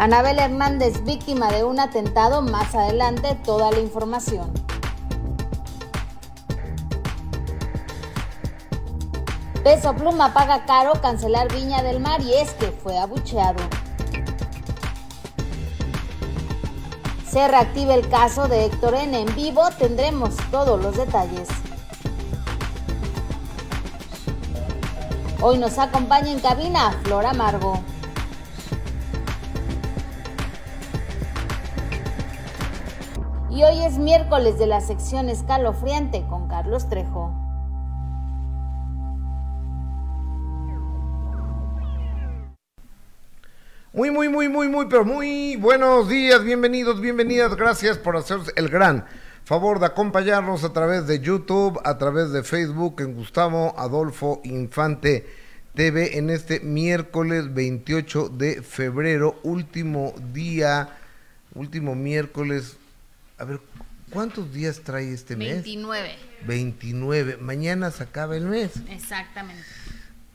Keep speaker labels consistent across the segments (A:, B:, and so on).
A: Anabel Hernández, víctima de un atentado, más adelante toda la información. Peso Pluma paga caro cancelar Viña del Mar y es que fue abucheado. Se reactiva el caso de Héctor N. En vivo tendremos todos los detalles. Hoy nos acompaña en cabina Flora Amargo. Es miércoles de la sección escalofriante con Carlos Trejo.
B: Muy, muy, muy, muy, muy, pero muy buenos días, bienvenidos, bienvenidas, gracias por hacer el gran favor de acompañarnos a través de YouTube, a través de Facebook en Gustavo Adolfo Infante TV en este miércoles 28 de febrero, último día, último miércoles. A ver, ¿cuántos días trae este mes?
C: 29.
B: 29. Mañana se acaba el mes.
C: Exactamente.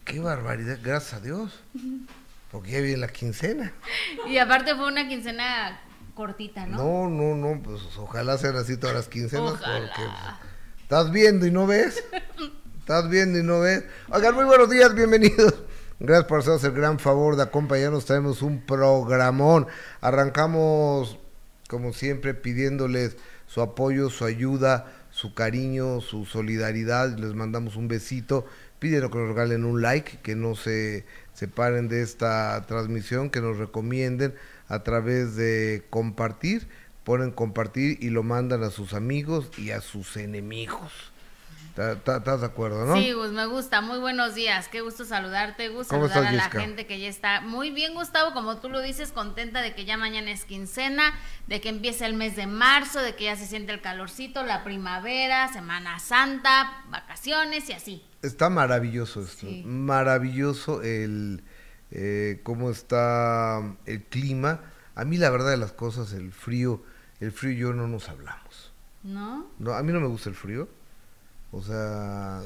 B: Qué barbaridad, gracias a Dios. Porque ya viene la quincena.
C: Y aparte fue una quincena cortita, ¿no?
B: No, no, no, pues ojalá sean así todas las quincenas.
C: Ojalá.
B: Porque pues, estás viendo y no ves. Estás viendo y no ves. Oigan, muy buenos días, bienvenidos. Gracias por hacernos el gran favor de acompañarnos. Tenemos un programón. Arrancamos, como siempre, pidiéndoles su apoyo, su ayuda, su cariño, su solidaridad. Les mandamos un besito. Pídenos que nos regalen un like, que no se separen de esta transmisión, que nos recomienden a través de compartir. Ponen compartir y lo mandan a sus amigos y a sus enemigos. ¿Tá- tá- ¿Estás de acuerdo, no?
C: Sí, Gus, me gusta. Muy buenos días. Qué gusto saludarte, Gus.
B: ¿Cómo
C: Saludar
B: estás,
C: a
B: Jessica?
C: la gente que ya está muy bien, Gustavo. Como tú lo dices, contenta de que ya mañana es quincena, de que empieza el mes de marzo, de que ya se siente el calorcito, la primavera, Semana Santa, vacaciones y así.
B: Está maravilloso esto,
C: Sí.
B: maravilloso el eh, cómo está el clima. A mí la verdad de las cosas, el frío, el frío y yo no nos hablamos.
C: ¿No?
B: No, a mí no me gusta el frío. O sea,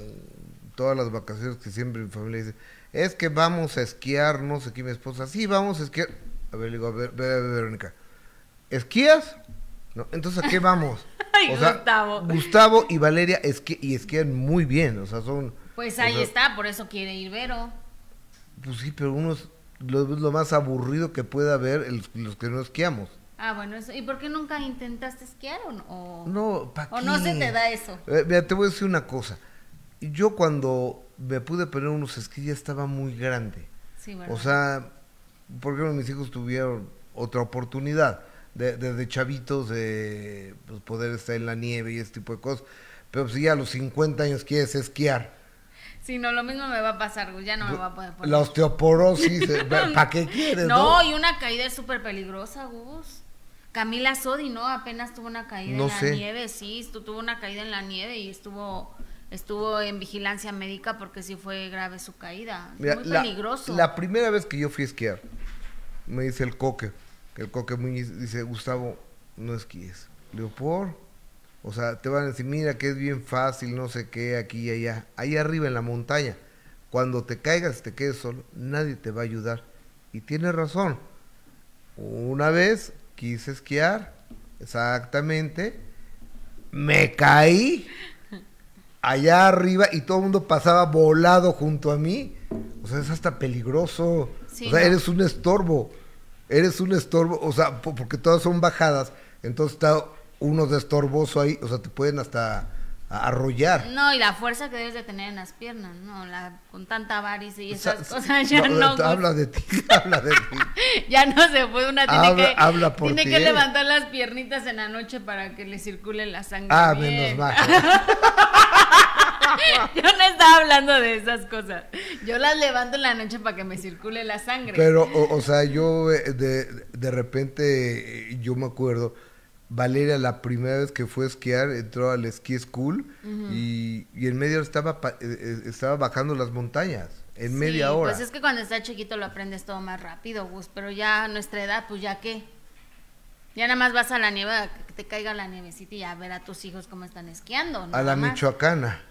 B: todas las vacaciones que siempre mi familia dice, es que vamos a esquiar, no sé qué, mi esposa, sí, vamos a esquiar. A ver, le digo, a ver, a ver, a ver, Verónica, ¿esquías? No, entonces, ¿a qué vamos?
C: Ay,
B: O sea,
C: Gustavo.
B: Gustavo y Valeria esqui- y esquían muy bien, o sea, son...
C: Pues
B: o
C: ahí
B: sea,
C: está, por eso quiere ir Vero.
B: Pues sí, pero uno es lo, lo más aburrido que puede haber el- los que no esquiamos.
C: Ah, bueno, eso. ¿y por qué nunca intentaste esquiar o no? O-
B: No, ¿para
C: ¿O no se te da eso?
B: Eh, mira, te voy a decir una cosa. Yo cuando me pude poner unos esquís ya estaba muy grande.
C: Sí, ¿verdad?
B: O sea, por ejemplo, mis hijos tuvieron otra oportunidad de- desde chavitos de pues, poder estar en la nieve y ese tipo de cosas. Pero si ya a los 50 años quieres esquiar,
C: Sí, no, lo mismo me va a pasar, Gus, ya no me va a poder poner.
B: la osteoporosis, ¿para qué quieres?
C: No,
B: No,
C: y una caída es súper peligrosa, Gus. Camila Sodi, ¿no? Apenas tuvo una caída
B: No
C: en la
B: sé.
C: nieve, sí, tuvo una caída en la nieve y estuvo estuvo en vigilancia médica porque sí fue grave su caída.
B: Mira,
C: muy
B: la,
C: peligroso.
B: La primera vez que yo fui a esquiar, me dice el coque, que el coque Muñiz dice, Gustavo, no esquíes. Le digo, ¿por? O sea, te van a decir, mira que es bien fácil, no sé qué, aquí y allá. Ahí arriba en la montaña, cuando te caigas, te quedes solo, nadie te va a ayudar. Y tiene razón. Una vez quise esquiar, exactamente, me caí allá arriba y todo el mundo pasaba volado junto a mí. O sea, es hasta peligroso.
C: Sí,
B: o sea,
C: ¿no?
B: eres un estorbo. Eres un estorbo, o sea, po- porque todas son bajadas. Entonces está uno de estorboso ahí, o sea, te pueden hasta a- arrollar.
C: No, y la fuerza que debes de tener en las piernas, ¿no? La, con tanta varice y
B: O sea,
C: esas cosas ya no, Gus.
B: habla de ti, habla de ti.
C: Ya no se puede, una tiene
B: Habla-
C: que,
B: habla por
C: tiene
B: ti,
C: que levantar las piernitas en la noche para que le circule la sangre.
B: Ah,
C: bien.
B: menos mal.
C: Yo no estaba hablando de esas cosas. Yo las levanto en la noche para que me circule la sangre.
B: Pero, o, o sea, yo eh, de, de repente, eh, yo me acuerdo, Valeria la primera vez que fue a esquiar entró al ski school y, y en media hora estaba, eh, eh, estaba bajando las montañas, en
C: Sí,
B: media hora.
C: Pues es que cuando estás chiquito lo aprendes todo más rápido, Gus. Pero ya a nuestra edad, pues ya qué. Ya nada más vas a la nieve, que te caiga la nievecita y a ver a tus hijos cómo están esquiando.
B: a la
C: más.
B: Michoacana.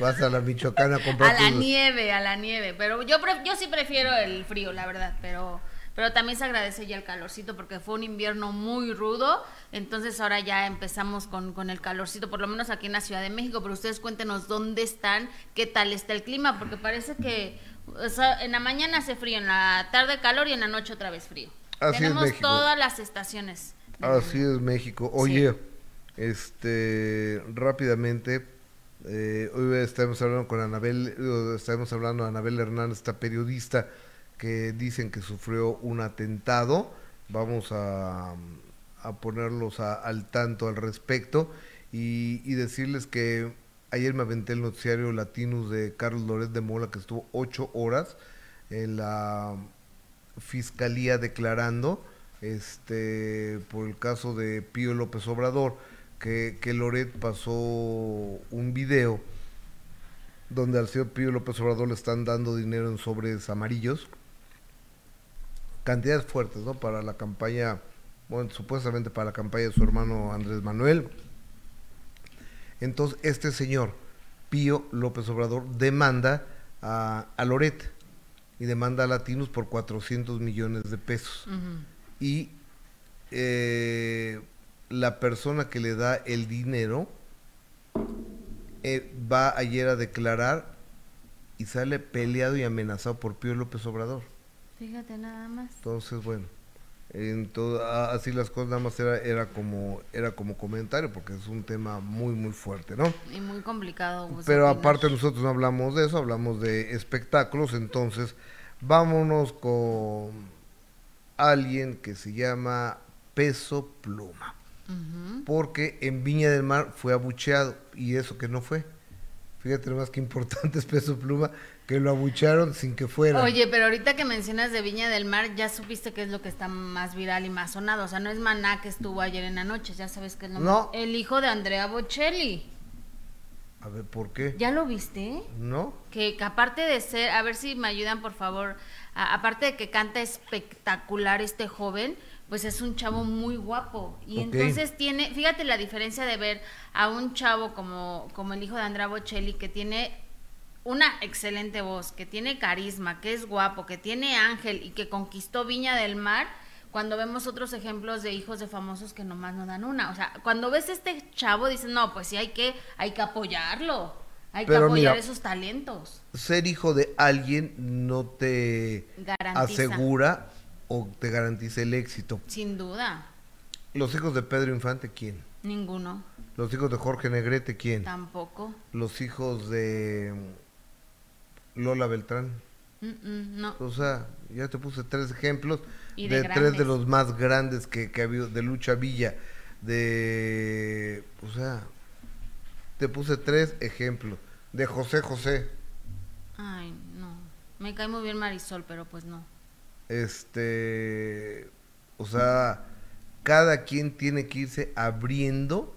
B: Vas a la Michoacana a comprar
C: A la
B: tus-
C: nieve, a la nieve. Pero yo, pre- yo sí prefiero el frío, la verdad. Pero pero también se agradece ya el calorcito porque fue un invierno muy rudo, entonces ahora ya empezamos con, con el calorcito, por lo menos aquí en la Ciudad de México, pero ustedes cuéntenos dónde están, qué tal está el clima, porque parece que o sea, en la mañana hace frío, en la tarde calor y en la noche otra vez frío.
B: Así es
C: Tenemos
B: México.
C: todas las estaciones.
B: Así es México. Oye, este, rápidamente, eh, hoy estamos hablando con Anabel, estamos hablando Anabel Hernández, esta periodista que dicen que sufrió un atentado. Vamos a, a ponerlos a- al tanto al respecto y, decirles que ayer me aventé el noticiario Latinus de Carlos Loret de Mola, que estuvo ocho horas en la fiscalía declarando este por el caso de Pío López Obrador que, que Loret pasó un video donde al señor Pío López Obrador le están dando dinero en sobres amarillos cantidades fuertes no para la campaña bueno supuestamente para la campaña de su hermano Andrés Manuel entonces este señor Pío López Obrador demanda a, a Loret y demanda a Latinos por 400 millones de pesos. Y eh, la persona que le da el dinero eh, va ayer a declarar y sale peleado y amenazado por Pío López Obrador.
C: Fíjate nada más.
B: Entonces, bueno, en todo, a- así las cosas nada más era, era como era como comentario porque es un tema muy muy fuerte, ¿no?
C: Y muy complicado. pues,
B: Pero aparte nosotros no hablamos de eso, hablamos de espectáculos, entonces vámonos con alguien que se llama Peso Pluma, porque en Viña del Mar fue abucheado y eso que no fue. Fíjate más que importante es Peso Pluma, que lo abuchearon sin que fuera.
C: Oye, pero ahorita que mencionas de Viña del Mar, ya supiste qué es lo que está más viral y más sonado. O sea, no es Maná que estuvo ayer en la noche, ya sabes que es lo
B: No.
C: más- El hijo de Andrea Bocelli.
B: A ver, ¿por qué?
C: ¿Ya lo viste?
B: ¿No?
C: Que, que aparte de ser, a ver si me ayudan por favor, a- aparte de que canta espectacular este joven, pues es un chavo muy guapo. Y entonces tiene, fíjate la diferencia de ver a un chavo como, como el hijo de Andrea Bocelli, que tiene una excelente voz, que tiene carisma, que es guapo, que tiene ángel y que conquistó Viña del Mar, cuando vemos otros ejemplos de hijos de famosos que nomás no dan una. O sea, cuando ves este chavo, dices, no, pues sí hay que, hay que apoyarlo. Hay que apoyar
B: mira,
C: esos talentos.
B: Ser hijo de alguien no te
C: Garantiza.
B: asegura o te garantiza el éxito.
C: Sin duda.
B: Los hijos de Pedro Infante, ¿quién?
C: Ninguno.
B: Los hijos de Jorge Negrete, ¿quién?
C: Tampoco.
B: Los hijos de Lola Beltrán.
C: Mm, mm, no.
B: O sea, ya te puse tres ejemplos
C: Y
B: de,
C: de
B: tres de los más grandes que, que ha habido, de Lucha Villa, de... O sea, te puse tres ejemplos. De José José,
C: Ay, no. Me cae muy bien Marisol, pero pues no.
B: este... O sea, cada quien tiene que irse abriendo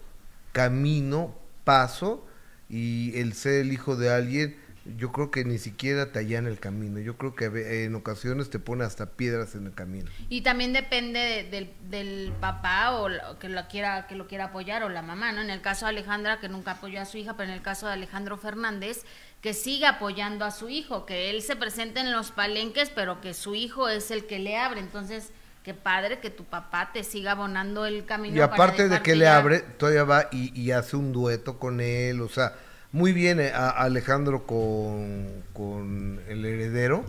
B: camino, paso, y el ser el hijo de alguien, yo creo que ni siquiera te allana el camino. Yo creo que en ocasiones te pone hasta piedras en el camino.
C: Y también depende de- del, del papá o que lo quiera que lo quiera apoyar o la mamá, ¿no? En el caso de Alejandra que nunca apoyó a su hija, pero en el caso de Alejandro Fernández que siga apoyando a su hijo, que él se presente en los palenques, pero que su hijo es el que le abre. Entonces, qué padre que tu papá te siga abonando el camino.
B: Y
C: para
B: aparte de que le abre, todavía va y, y hace un dueto con él, o sea, muy bien eh, a Alejandro con, con el heredero,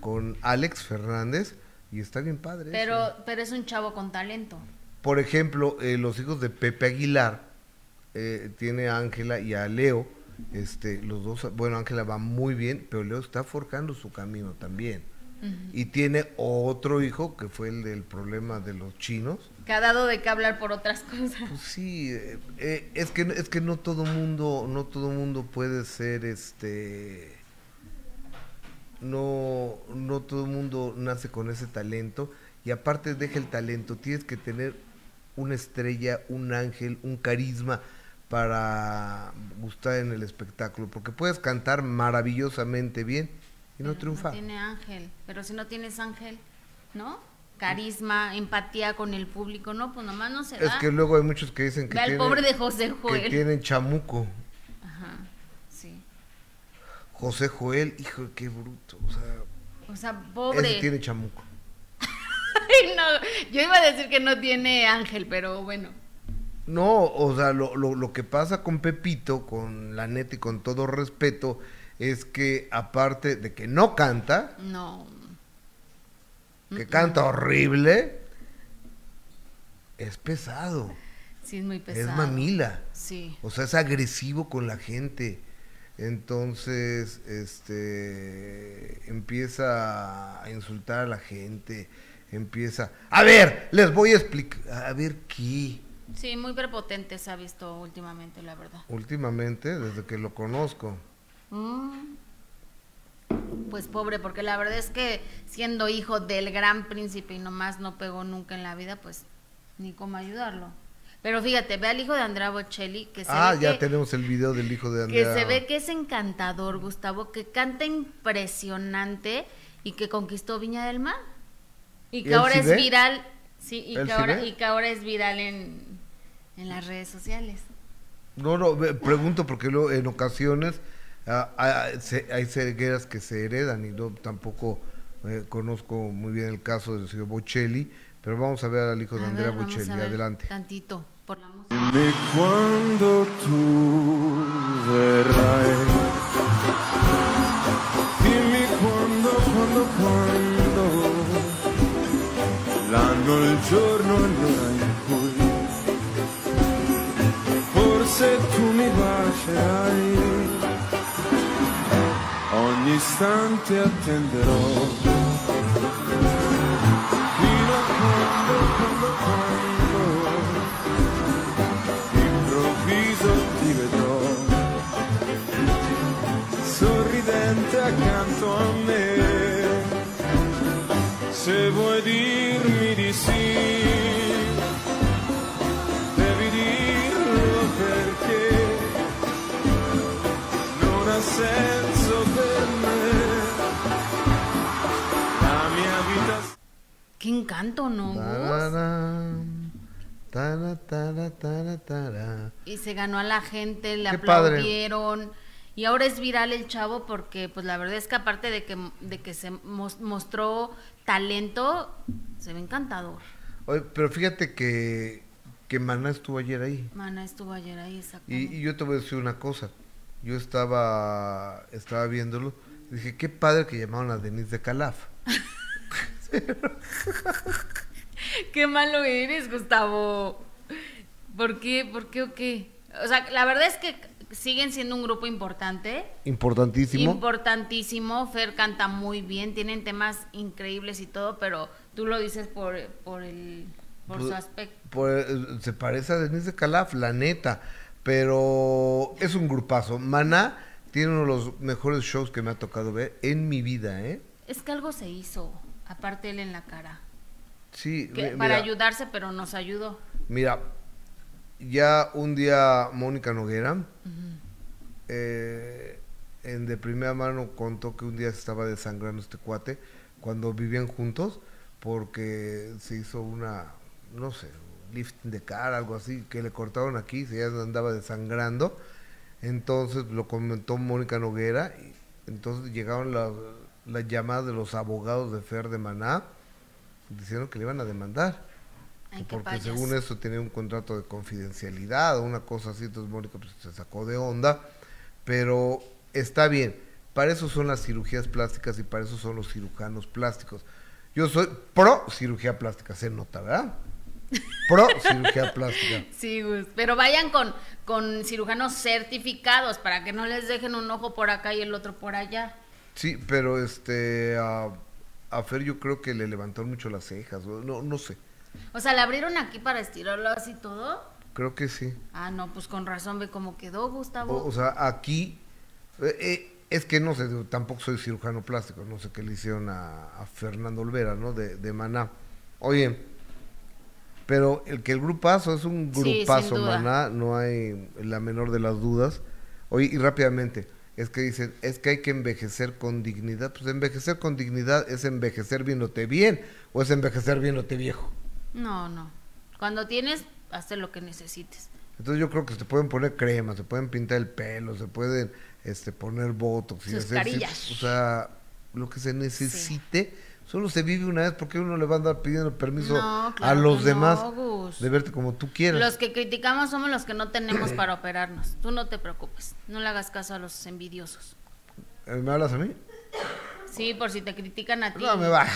B: con Alex Fernández, y está bien padre. eso.
C: Pero, pero es un chavo con talento.
B: Por ejemplo, eh, los hijos de Pepe Aguilar, eh, tiene a Ángela y a Leo, este, los dos, bueno, Ángela va muy bien, pero Leo está forjando su camino también. Y tiene otro hijo que fue el del problema de los chinos.
C: Que ha dado de qué hablar por otras cosas.
B: Pues sí, eh, eh, es que es que no todo mundo, no todo mundo puede ser este no no todo mundo nace con ese talento y aparte deja el talento, tienes que tener una estrella, un ángel, un carisma para gustar en el espectáculo, porque puedes cantar maravillosamente bien y no
C: Pero
B: triunfar.
C: tiene ángel, pero si no tienes ángel, ¿no? Carisma, empatía con el público, no, pues nomás no se
B: Es
C: da.
B: que luego hay muchos que dicen que
C: Ve al
B: tienen,
C: pobre de José
B: que
C: Joel.
B: tienen chamuco.
C: Ajá, sí.
B: José Joel, hijo, qué bruto. O sea,
C: O sea,
B: ese
C: pobre.
B: tiene chamuco.
C: no, yo iba a decir que no tiene ángel, pero bueno.
B: No, o sea, lo, lo, lo que pasa con Pepito, con la neta y con todo respeto, es que aparte de que no canta,
C: No.
B: Que canta horrible, es pesado,
C: Sí, es muy pesado.
B: es mamila.
C: Sí.
B: O sea, es agresivo con la gente. Entonces, este, empieza a insultar a la gente, empieza, a ver, les voy a explicar, a ver qué.
C: Sí, muy prepotente se ha visto últimamente, la verdad.
B: Últimamente, desde que lo conozco.
C: Mm. Pues pobre, porque la verdad es que siendo hijo del gran príncipe y nomás no pegó nunca en la vida, pues ni cómo ayudarlo. Pero fíjate, ve al hijo de Andrea Bocelli, que se
B: Ah,
C: ve
B: ya
C: que,
B: tenemos el video del hijo de
C: que
B: Andrea.
C: se ve que es encantador, Gustavo, que canta impresionante y que conquistó Viña del Mar. Y
B: ¿Y
C: que ahora es viral, sí, y
B: ¿Él
C: que ahora, y que ahora es viral en, en las redes sociales.
B: No, no, pregunto porque luego en ocasiones ah, ah, se- hay cegueras que se heredan y no tampoco eh, conozco muy bien el caso del señor Bocelli, pero vamos a ver al hijo de
C: A
B: Andrea
C: ver, vamos
B: Bocelli, adelante.
C: Tantito, por la música.
D: Dimmi quando tu verrai. Dimmi quando, quando, quando. L'anno, il giorno, l'ora in cui. Forse tu mi bacerai. Istante attenderò. Fino a quando, quando, quando improvviso ti vedrò sorridente accanto a me se vuoi dirmi
C: Qué encanto, ¿no?
B: Tara, tara, tara.
C: Y se ganó a la gente, le
B: Qué padre.
C: aplaudieron. Y ahora es viral el chavo porque, pues la verdad es que aparte de que, de que se mos- mostró talento, se ve encantador.
B: Oye, pero fíjate que, que Maná estuvo ayer ahí.
C: Mana estuvo ayer ahí, exactamente.
B: Y, y yo te voy a decir una cosa. Yo estaba, estaba viéndolo. Dije, qué padre que llamaron a Denise de Calaf.
C: Qué malo eres, Gustavo. ¿Por qué? ¿Por qué o qué? O sea, la verdad es que siguen siendo un grupo importante.
B: Importantísimo.
C: Importantísimo. Fer canta muy bien, tienen temas increíbles y todo, pero tú lo dices por, por, el, por
B: Pues-
C: su aspecto.
B: Pues, se parece a Denise de Calaf, la neta. Pero es un grupazo. Maná tiene uno de los mejores shows que me ha tocado ver en mi vida, ¿eh?
C: Es que algo se hizo, aparte él en la cara.
B: Sí,
C: Que- para ayudarse, pero nos ayudó.
B: Mira, ya un día Mónica Noguera, eh, en de primera mano contó que un día se estaba desangrando este cuate cuando vivían juntos porque se hizo una, no sé, lifting de cara, algo así, que le cortaron aquí, se ya andaba desangrando. Entonces lo comentó Mónica Noguera y entonces llegaron las las llamadas de los abogados de Fer de Maná diciendo que le iban a demandar.
C: Ay,
B: porque según eso tenía un contrato de confidencialidad o una cosa así, entonces Mónica pues, se sacó de onda, pero está bien, para eso son las cirugías plásticas y para eso son los cirujanos plásticos. Yo soy pro cirugía plástica, se nota, ¿verdad? Pro cirugía plástica.
C: Sí. Pero vayan con, con cirujanos certificados para que no les dejen un ojo por acá y el otro por allá.
B: Sí, pero este a, a Fer yo creo que le levantaron mucho las cejas, no, no sé,
C: O sea, ¿le abrieron aquí para estirarlo así todo?
B: creo que sí.
C: Ah, no, pues con razón ve cómo quedó, Gustavo.
B: O, o sea, aquí eh, eh, es que no sé, tampoco soy cirujano plástico, no sé qué le hicieron a, a Fernando Olvera, ¿no? De, de Maná. Oye, pero el que el grupazo es un grupazo. Maná, no hay la menor de las dudas. Oye, y rápidamente, es que dicen, es que hay que envejecer con dignidad. Pues envejecer con dignidad es envejecer viéndote bien o es envejecer viéndote viejo.
C: No, no. Cuando tienes, hazte lo que necesites.
B: Entonces yo creo que se pueden poner cremas, se pueden pintar el pelo, se pueden este, poner botox y
C: Sus
B: hacer, sí,
C: carillas.
B: o sea, lo que se necesite, Solo se vive una vez porque uno le va a andar pidiendo permiso
C: No,
B: a los demás
C: no,
B: de verte como tú quieras.
C: Los que criticamos somos los que no tenemos para operarnos. Tú no te preocupes. No le hagas caso a los envidiosos.
B: Eh, ¿Me hablas a mí?
C: Sí, por si te critican a ti
B: No, me va.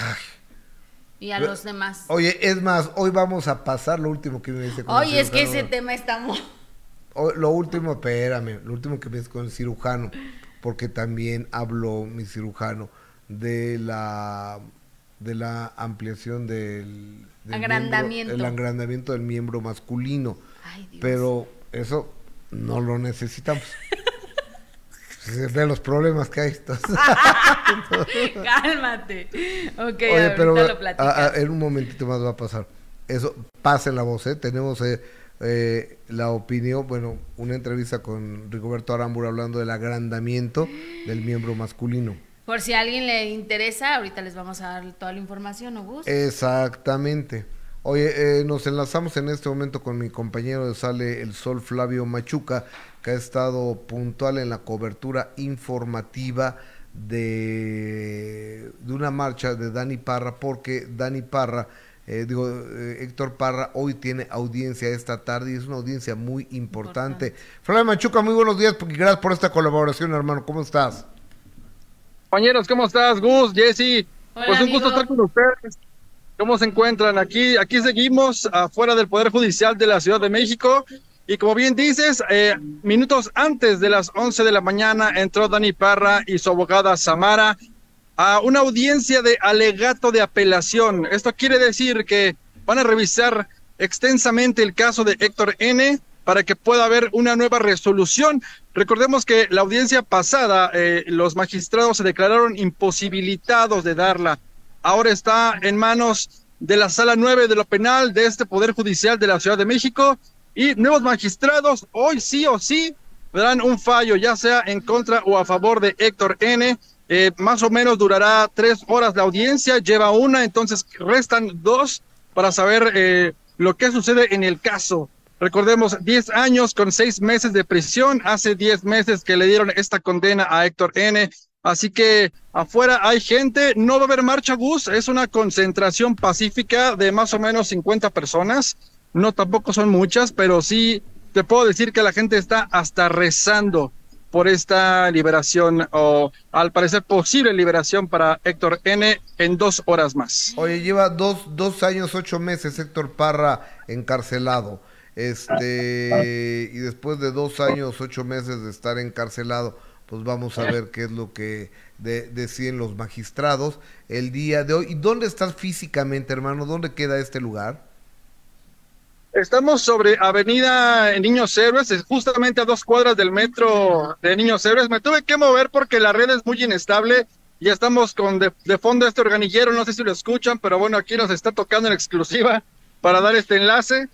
C: y a los demás.
B: Oye, es más, hoy vamos a pasar lo último que me dice con el
C: Oye, es que ese tema está muy...
B: Lo último, espérame, lo último que me dice con el cirujano, porque también habló mi cirujano de la de la ampliación del, del
C: Agrandamiento.
B: miembro- el agrandamiento del miembro masculino.
C: Ay, Dios.
B: Pero eso no lo necesitamos. Se ve los problemas que hay.
C: Cálmate. Ok,
B: Oye, pero
C: lo
B: a-
C: platicas.
B: a- en un momentito más va a pasar. Eso, pase la voz, ¿eh? Tenemos eh, eh, la opinión, bueno, una entrevista con Rigoberto Arambur hablando del agrandamiento del miembro masculino.
C: Por si a alguien le interesa, ahorita les vamos a dar toda la información, ¿no, Gus?
B: Exactamente. Oye, eh, nos enlazamos en este momento con mi compañero de Sale el Sol, Flavio Machuca, que ha estado puntual en la cobertura informativa de, de una marcha de Dani Parra, porque Dani Parra, eh, digo, eh, Héctor Parra, hoy tiene audiencia esta tarde y es una audiencia muy importante. Flavio Machuca, muy buenos días, y gracias por esta colaboración, hermano. ¿Cómo estás?
E: Compañeros, ¿cómo estás? Gus, Jesse.
C: Hola,
E: pues un gusto estar con ustedes. ¿Cómo se encuentran? Aquí, aquí seguimos afuera del Poder Judicial de la Ciudad de México. Y como bien dices, eh, minutos antes de las 11 de la mañana entró Dani Parra y su abogada Samara a una audiencia de alegato de apelación. Esto quiere decir que van a revisar extensamente el caso de Héctor N para que pueda haber una nueva resolución. Recordemos que la audiencia pasada, eh, los magistrados se declararon imposibilitados de darla. Ahora está en manos de la sala 9 de lo penal de este Poder Judicial de la Ciudad de México y nuevos magistrados hoy sí o sí darán un fallo, ya sea en contra o a favor de Héctor N. Eh, más o menos durará tres horas la audiencia, lleva una, entonces restan dos para saber eh, lo que sucede en el caso. Recordemos, 10 años con seis meses de prisión, hace 10 meses que le dieron esta condena a Héctor N. Así que afuera hay gente, no va a haber marcha Gus, es una concentración pacífica de más o menos 50 personas, no tampoco son muchas, pero sí te puedo decir que la gente está hasta rezando por esta liberación o al parecer posible liberación para Héctor N en dos horas más.
B: Oye, lleva dos, dos años, ocho meses Héctor Parra encarcelado. Este, y después de dos años, ocho meses de estar encarcelado, pues vamos a ver qué es lo que de- deciden los magistrados el día de hoy. ¿Y dónde estás físicamente, hermano? ¿Dónde queda este lugar?
E: Estamos sobre Avenida Niños Héroes, es justamente a dos cuadras del metro de Niños Héroes. Me tuve que mover porque la red es muy inestable. Ya estamos con de, de fondo este organillero, no sé si lo escuchan, pero bueno, aquí nos está tocando en exclusiva para dar este enlace.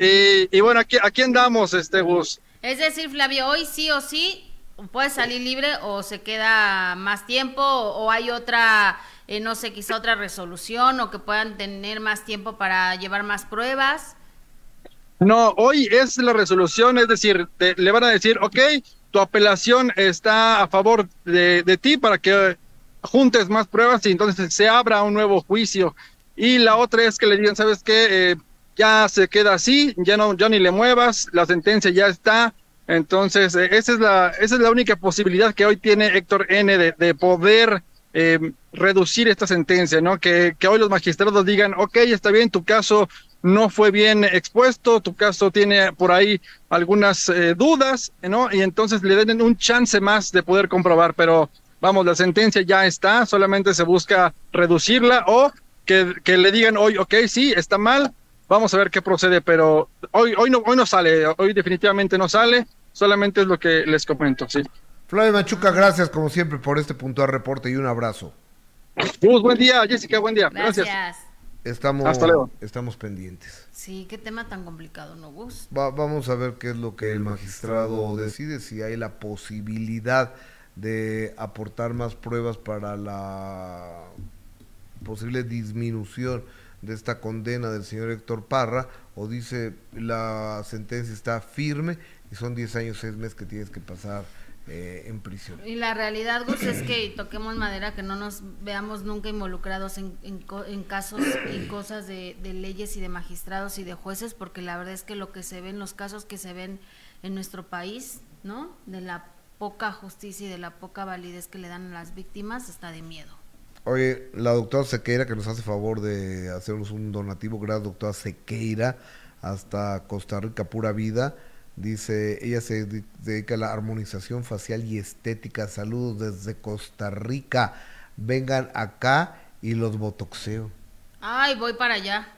E: Y, y bueno, aquí, aquí andamos, este Gus.
C: Es decir, Flavio, hoy sí o sí puede salir libre o se queda más tiempo o, o hay otra, eh, no sé, quizá otra resolución o que puedan tener más tiempo para llevar más pruebas.
E: No, hoy es la resolución, es decir, te- le van a decir, ok, tu apelación está a favor de, de ti para que juntes más pruebas y entonces se abra un nuevo juicio. Y la otra es que le digan, ¿sabes qué? Eh, ya se queda así, ya no, ya ni le muevas, la sentencia ya está. Entonces, eh, esa, es la, esa es la única posibilidad que hoy tiene Héctor N de, de poder eh, reducir esta sentencia, ¿no? Que, que hoy los magistrados digan, ok, está bien, tu caso no fue bien expuesto, tu caso tiene por ahí algunas eh, dudas, ¿no? Y entonces le den un chance más de poder comprobar, pero vamos, la sentencia ya está, solamente se busca reducirla o que, que le digan hoy, ok, sí, está mal, vamos a ver qué procede, pero hoy, hoy, no, hoy no sale, hoy definitivamente no sale, solamente es lo que les comento, sí.
B: Flavio Machuca, gracias como siempre por este puntual reporte y un abrazo.
E: Gus, buen día, Jessica, buen día.
C: Gracias.
E: Gracias.
B: Estamos,
E: Hasta luego.
B: estamos pendientes.
C: Sí, qué tema tan complicado, ¿no, Gus?
B: Va- vamos a ver qué es lo que el magistrado decide, si hay la posibilidad de aportar más pruebas para la posible disminución de esta condena del señor Héctor Parra, o dice la sentencia está firme y son 10 años, 6 meses que tienes que pasar eh, en prisión.
C: Y la realidad, Gus, es que y toquemos madera, que no nos veamos nunca involucrados en, en en casos y cosas de, de leyes y de magistrados y de jueces, porque la verdad es que lo que se ve en los casos que se ven en nuestro país, ¿no? De la poca justicia y de la poca validez que le dan a las víctimas, está de miedo.
B: Oye, la doctora Sequeira que nos hace favor de hacernos un donativo, gracias doctora Sequeira, hasta Costa Rica Pura Vida. Dice, ella se de- dedica a la armonización facial y estética. Saludos desde Costa Rica. Vengan acá y los botoxeo.
C: Ay, voy para allá.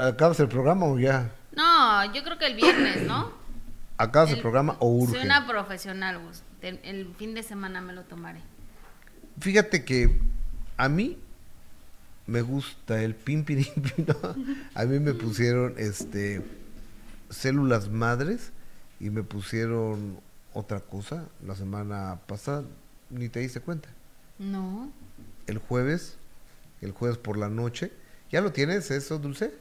B: ¿Acabas el programa o ya?
C: No, yo creo que el viernes, ¿no?
B: ¿Acabas el, programa o urge?
C: Soy una profesional, Gus. El fin de semana me lo tomaré.
B: Fíjate que a mí me gusta el pimpirimpi, ¿no? A mí me pusieron este células madres y me pusieron otra cosa la semana pasada, ni te diste cuenta.
C: No.
B: El jueves, el jueves por la noche, ¿ya lo tienes eso, Dulce?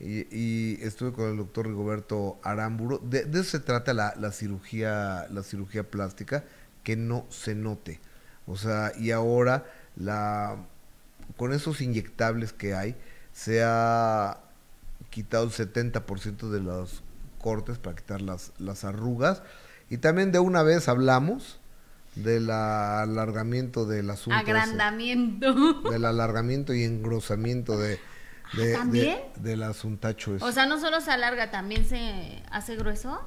B: Y, y estuve con el doctor Rigoberto Aramburo. De, de eso se trata la, la cirugía, la cirugía plástica, que no se note. O sea, y ahora la con esos inyectables que hay, se ha quitado el 70% de los cortes para quitar las, las arrugas. Y también de una vez hablamos del alargamiento del asunto. ese
C: Agrandamiento.
B: del alargamiento y engrosamiento de, de, de-
C: ¿También?
B: del asuntacho ese.
C: O sea, no solo se alarga, también se hace grueso.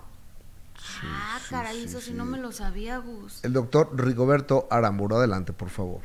C: ah,
B: sí,
C: caray,
B: sí,
C: eso sí
B: sí.
C: no me lo sabía, Gus.
B: El doctor Rigoberto Aramburo, adelante, por favor.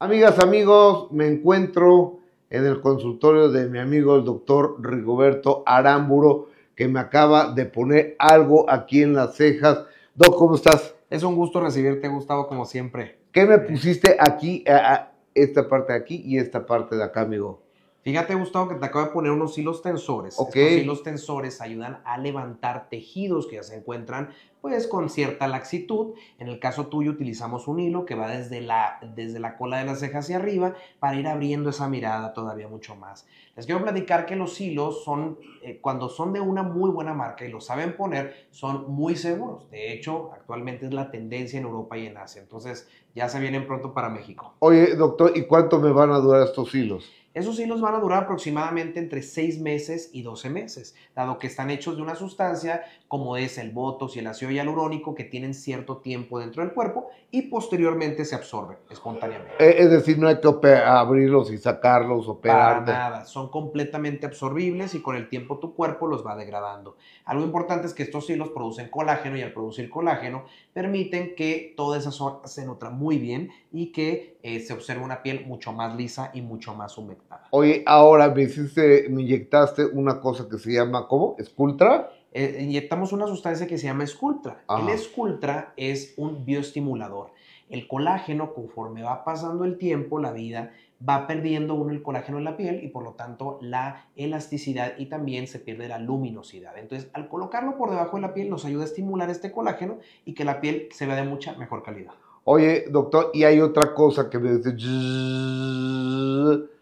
B: Amigas, amigos, me encuentro en el consultorio de mi amigo el doctor Rigoberto Aramburo, que me acaba de poner algo aquí en las cejas. Doc, ¿cómo estás?
F: Es un gusto recibirte, Gustavo, como siempre.
B: ¿Qué me pusiste aquí, a- a esta parte de aquí y esta parte de acá, amigo?
F: Fíjate, Gustavo, que te acabo de poner unos hilos tensores.
B: Ok.
F: Estos hilos tensores ayudan a levantar tejidos que ya se encuentran pues con cierta laxitud. En el caso tuyo utilizamos un hilo que va desde la, desde la cola de la ceja hacia arriba para ir abriendo esa mirada todavía mucho más. Les quiero platicar que los hilos son, eh, cuando son de una muy buena marca y lo saben poner, son muy seguros. De hecho, actualmente es la tendencia en Europa y en Asia. Entonces, ya se vienen pronto para México.
B: Oye, doctor, ¿y cuánto me van a durar estos hilos?
F: Esos hilos van a durar aproximadamente entre 6 meses y 12 meses, dado que están hechos de una sustancia como es el botox y el ácido hialurónico que tienen cierto tiempo dentro del cuerpo y posteriormente se absorben espontáneamente.
B: Eh, es decir, no hay que abrirlos y sacarlos,
F: Para
B: operar.
F: nada, son completamente absorbibles y con el tiempo tu cuerpo los va degradando. Algo importante es que estos hilos producen colágeno y al producir colágeno permiten que toda esa zona se nutra muy bien y que eh, se observe una piel mucho más lisa y mucho más humectada.
B: Oye, ahora me hiciste, me inyectaste una cosa que se llama, ¿cómo? ¿Escultra?
F: Eh, inyectamos una sustancia que se llama Sculptra.
B: Ajá.
F: El Sculptra es un bioestimulador. El colágeno, conforme va pasando el tiempo, la vida, va perdiendo uno el colágeno en la piel y por lo tanto la elasticidad y también se pierde la luminosidad. Entonces, al colocarlo por debajo de la piel nos ayuda a estimular este colágeno y que la piel se vea de mucha mejor calidad.
B: Oye, doctor, y hay otra cosa que me dice...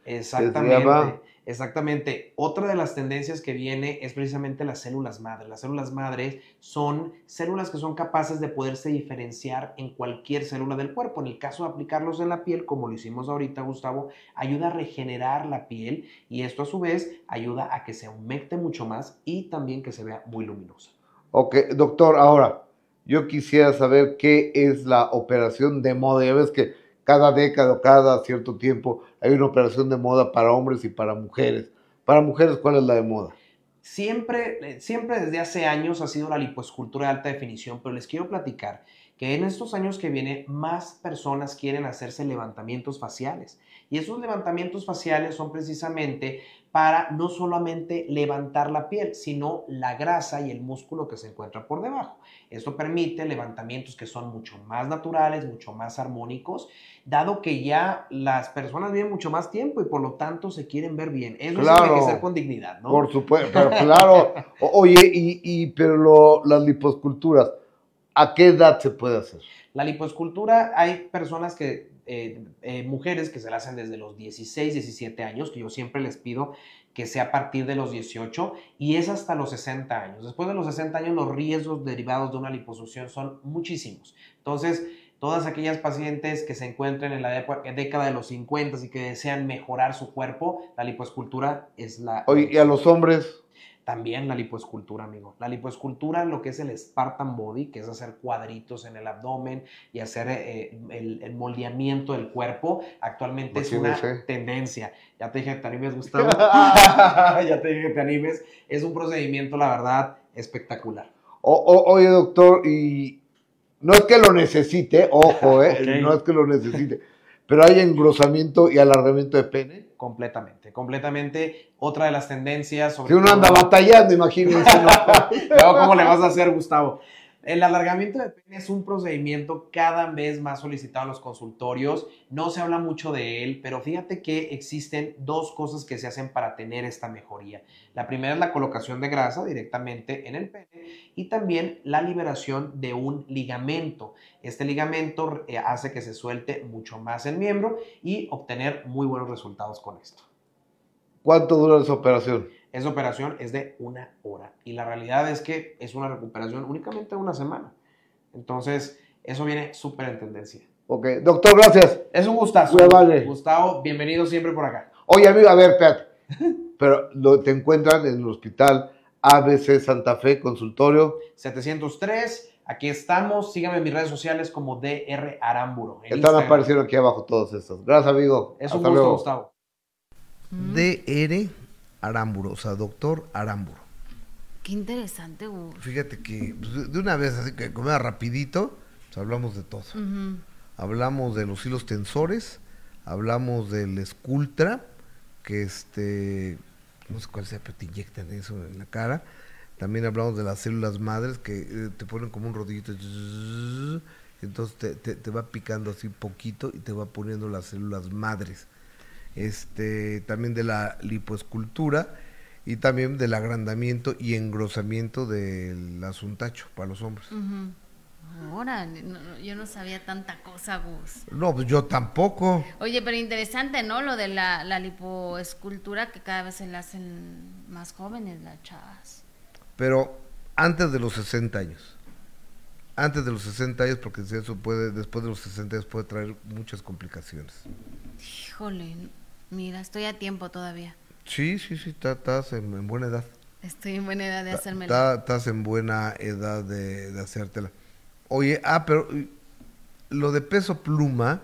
F: Exactamente. Exactamente. Otra de las tendencias que viene es precisamente las células madres. Las células madres son células que son capaces de poderse diferenciar en cualquier célula del cuerpo. En el caso de aplicarlos en la piel, como lo hicimos ahorita, Gustavo, ayuda a regenerar la piel y esto a su vez ayuda a que se humecte mucho más y también que se vea muy luminosa.
B: Ok, doctor, ahora, yo quisiera saber qué es la operación de moda. Ya ves que cada década o cada cierto tiempo hay una operación de moda para hombres y para mujeres. Para mujeres, ¿cuál es la de moda?
F: Siempre, siempre desde hace años ha sido la lipoescultura de alta definición, pero les quiero platicar que en estos años que vienen más personas quieren hacerse levantamientos faciales. Y esos levantamientos faciales son precisamente para no solamente levantar la piel, sino la grasa y el músculo que se encuentra por debajo. Esto permite levantamientos que son mucho más naturales, mucho más armónicos, dado que ya las personas viven mucho más tiempo y por lo tanto se quieren ver bien. Eso
B: Claro.
F: es envejecer con dignidad, ¿no?
B: Por supuesto, pero claro. Oye, y, y pero lo- las liposculturas, ¿a qué edad se puede hacer?
F: La lipoescultura, hay personas que eh, eh, mujeres que se la hacen desde los 16, 17 años, que yo siempre les pido que sea a partir de los 18 y es hasta los 60 años. Después de los 60 años los riesgos derivados de una liposucción son muchísimos. Entonces, todas aquellas pacientes que se encuentren en la década de los 50 y que desean mejorar su cuerpo, la lipoescultura es la...
B: ¿y a los hombres?
F: También la lipoescultura, amigo. La lipoescultura, lo que es el Spartan Body, que es hacer cuadritos en el abdomen y hacer eh, el, el, moldeamiento del cuerpo, actualmente es una tendencia. Ya te dije que te animes, Gustavo. ya te dije que te animes. Es un procedimiento, la verdad, espectacular.
B: O, o, oye, doctor, y no es que lo necesite, ojo, eh, okay. no es que lo necesite, pero hay engrosamiento y alargamiento de pene.
F: Completamente, completamente. Otra de las tendencias.
B: Sobre si uno anda batallando, imagínense. ¿no?
F: ¿Cómo le vas a hacer, Gustavo? El alargamiento de pene es un procedimiento cada vez más solicitado en los consultorios. No se habla mucho de él, pero fíjate que existen dos cosas que se hacen para tener esta mejoría. La primera es la colocación de grasa directamente en el pene y también la liberación de un ligamento. Este ligamento eh, hace que se suelte mucho más el miembro y obtener muy buenos resultados con esto.
B: ¿Cuánto dura esa operación?
F: Esa operación es de una hora y la realidad es que es una recuperación únicamente de una semana. Entonces, eso viene súper en tendencia.
B: Ok, doctor, gracias.
F: Es un gustazo.
B: Vale.
F: Gustavo, bienvenido siempre por acá.
B: Oye, amigo, a ver, espérate. Pero lo, te encuentran en el hospital ABC Santa Fe, consultorio.
F: 703. Aquí estamos. Síganme en mis redes sociales como DR Aramburo.
B: Están Instagram. apareciendo aquí abajo todos estos. Gracias, amigo.
F: Es un Hasta gusto, luego. Gustavo.
B: DR Aramburo, o sea, doctor Aramburo.
C: Qué interesante, Gus.
B: Fíjate que pues, de una vez, así que comida rapidito, pues hablamos de todo. Uh -huh. Hablamos de los hilos tensores, hablamos del escultra, que este, no sé cuál sea, pero te inyectan eso en la cara. También hablamos de las células madres que eh, te ponen como un rodillito, entonces te, te, te va picando así poquito y te va poniendo las células madres este, también de la lipoescultura y también del agrandamiento y engrosamiento del asuntacho para los hombres.
C: Uh -huh. Ahora, no, yo no sabía tanta cosa, Gus.
B: No, pues yo tampoco.
C: Oye, pero interesante, ¿no? Lo de la, la lipoescultura que cada vez se la hacen más jóvenes las chavas.
B: Pero antes de los 60 años. Antes de los 60 años, porque eso puede, después de los 60 años puede traer muchas complicaciones.
C: Híjole, Mira, estoy a tiempo todavía.
B: Sí, sí, sí, estás en, en, buena edad.
C: Estoy en buena edad de hacérmela.
B: Estás en buena edad de, de, hacértela. Oye, ah, pero lo de peso pluma,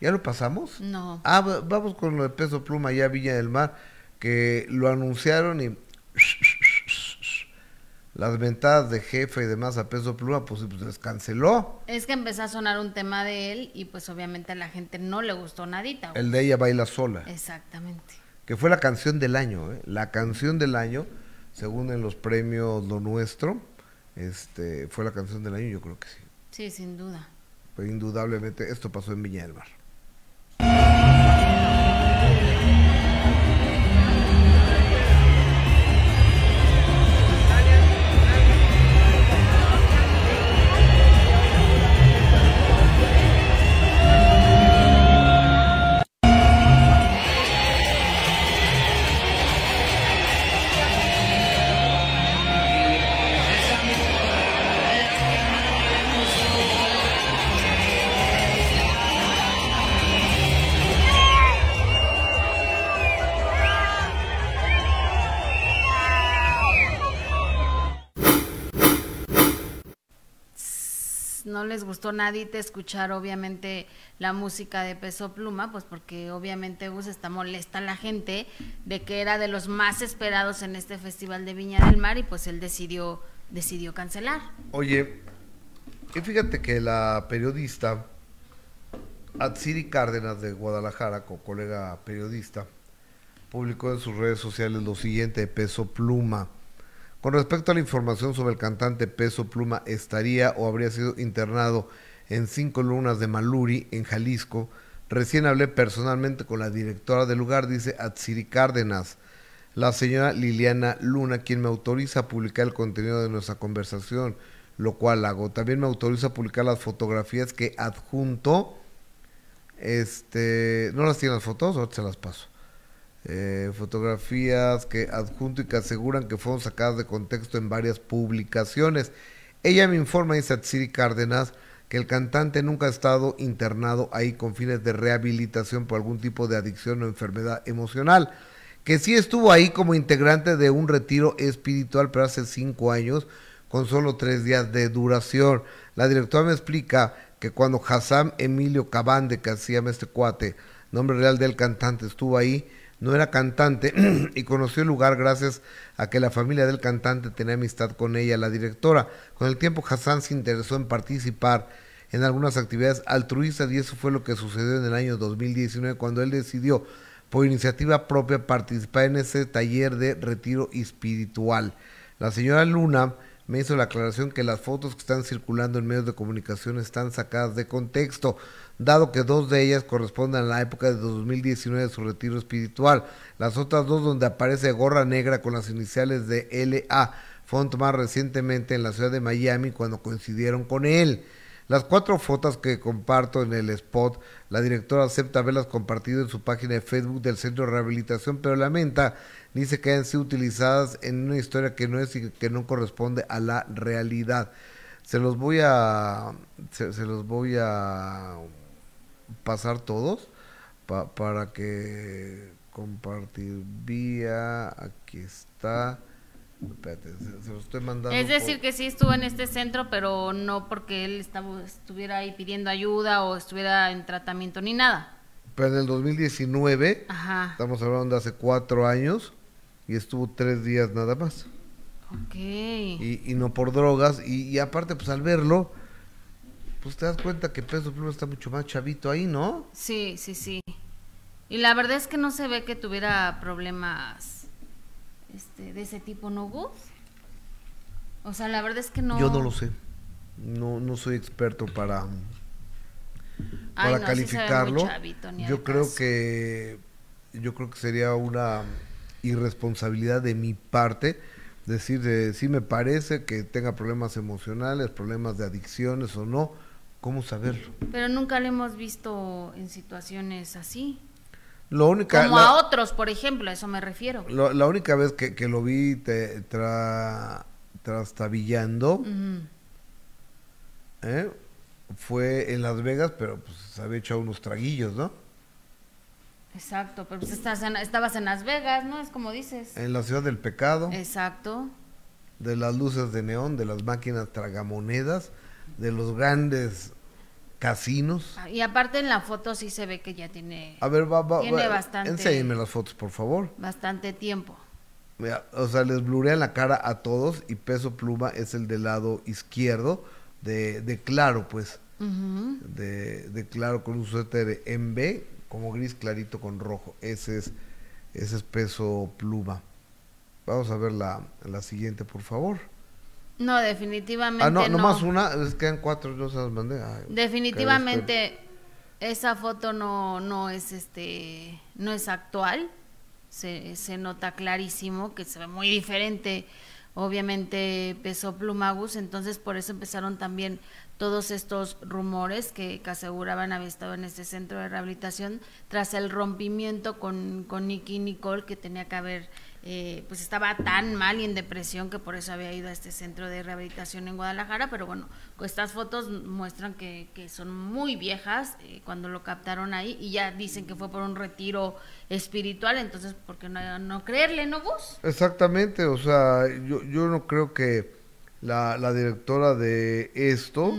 B: ¿ya lo pasamos?
C: No.
B: Ah, vamos con lo de peso pluma, ya Villa del Mar, que lo anunciaron y las ventadas de jefe y demás a peso pluma, pues, pues, les canceló.
C: Es que empezó a sonar un tema de él y pues obviamente a la gente no le gustó nadita.
B: El de ella baila sola.
C: Exactamente.
B: Que fue la canción del año, ¿eh? La canción del año, según en los premios Lo Nuestro, este, fue la canción del año, yo creo que sí.
C: Sí, sin duda.
B: Pues indudablemente esto pasó en Viña del Mar.
C: Les gustó nadita escuchar obviamente la música de Peso Pluma, pues porque obviamente Gus está molesta la gente de que era de los más esperados en este Festival de Viña del Mar y pues él decidió, decidió cancelar.
B: Oye, y fíjate que la periodista Atsiri Cárdenas de Guadalajara, co colega periodista, publicó en sus redes sociales lo siguiente Peso Pluma. Con respecto a la información sobre el cantante Peso Pluma, estaría o habría sido internado en cinco lunas de Maluri, en Jalisco. Recién hablé personalmente con la directora del lugar, dice Atsiri Cárdenas, la señora Liliana Luna, quien me autoriza a publicar el contenido de nuestra conversación, lo cual hago. También me autoriza a publicar las fotografías que adjunto Este, no las tiene las fotos, ahorita se las paso. Eh, fotografías que adjunto y que aseguran que fueron sacadas de contexto en varias publicaciones. Ella me informa, dice Atsiri Cárdenas, que el cantante nunca ha estado internado ahí con fines de rehabilitación por algún tipo de adicción o enfermedad emocional, que sí estuvo ahí como integrante de un retiro espiritual, pero hace cinco años, con solo tres días de duración. La directora me explica que cuando Hassan Emilio Cabande, que llama este cuate, nombre real del cantante, estuvo ahí, no era cantante y conoció el lugar gracias a que la familia del cantante tenía amistad con ella, la directora. Con el tiempo Hassan se interesó en participar en algunas actividades altruistas y eso fue lo que sucedió en el año 2019 cuando él decidió por iniciativa propia participar en ese taller de retiro espiritual. La señora Luna me hizo la aclaración que las fotos que están circulando en medios de comunicación están sacadas de contexto dado que dos de ellas corresponden a la época de 2019 de su retiro espiritual. Las otras dos donde aparece gorra negra con las iniciales de LA fueron tomadas recientemente en la ciudad de Miami cuando coincidieron con él. Las cuatro fotos que comparto en el spot, la directora acepta haberlas compartido en su página de Facebook del Centro de Rehabilitación, pero lamenta, dice que hayan sido utilizadas en una historia que no es y que no corresponde a la realidad. Se los voy a, se los voy a pasar todos para que compartir vía aquí está Espérate, se, se lo estoy mandando
C: Es decir,
B: por-
C: que sí estuvo en este centro, pero no porque él estaba, estuviera ahí pidiendo ayuda o estuviera en tratamiento ni nada.
B: pero en el 2019
C: Ajá.
B: estamos hablando de hace cuatro años y estuvo tres días nada más
C: Ok.
B: y, y no por drogas y, y aparte pues al verlo pues te das cuenta que Peso Pluma está mucho más chavito ahí ¿no?
C: Sí, sí, sí. Y la verdad es que no se ve que tuviera problemas este, de ese tipo, ¿no, Gus? O sea, la verdad es que no.
B: yo no lo sé no, no soy experto para
C: Ay,
B: para
C: no, sí se ve muy
B: calificarlo
C: chavito,
B: yo creo
C: caso.
B: que yo creo que sería una irresponsabilidad de mi parte decir de sí me parece que tenga problemas emocionales problemas de adicciones o no cómo saberlo
C: Pero nunca lo hemos visto en situaciones así.
B: lo única
C: Como
B: la,
C: a otros, por ejemplo, a eso me refiero.
B: lo- la única vez que, que lo vi te, tra- trastabillando. ¿eh? fue en Las Vegas pero pues se había echado unos traguillos ¿no?
C: Exacto, pero pues estás en- estabas en Las Vegas, ¿no? Es como dices.
B: en la ciudad del pecado
C: Exacto.
B: de las luces de neón, de las máquinas tragamonedas, de los grandes casinos.
C: Y aparte en la foto sí se ve que ya tiene
B: A ver, va, va,
C: Tiene
B: va,
C: bastante-
B: enséñenme las fotos, por favor.
C: bastante tiempo.
B: Mira, o sea, les blurean la cara a todos y Peso Pluma es el del lado izquierdo de, de claro, pues, de, de claro con un suéter en B, como gris clarito con rojo. Ese es, ese es Peso Pluma. Vamos a ver la, la siguiente, por favor.
C: No, definitivamente
B: Ah, no,
C: no.
B: nomás una, quedan cuatro, yo se las mandé. Ay,
C: Definitivamente esa foto no, no es este no es actual. Se, se nota clarísimo que se ve muy diferente. Obviamente pesó Plumagus, entonces por eso empezaron también todos estos rumores que, que aseguraban haber estado en este centro de rehabilitación tras el rompimiento con, con Nicky Nicole que tenía que haber eh, pues estaba tan mal y en depresión que por eso había ido a este centro de rehabilitación en Guadalajara, pero bueno, estas fotos muestran que, que son muy viejas eh, cuando lo captaron ahí y ya dicen que fue por un retiro espiritual, entonces, ¿por qué no, no creerle, no Gus?
B: Exactamente, o sea, yo, yo no creo que la, la directora de esto,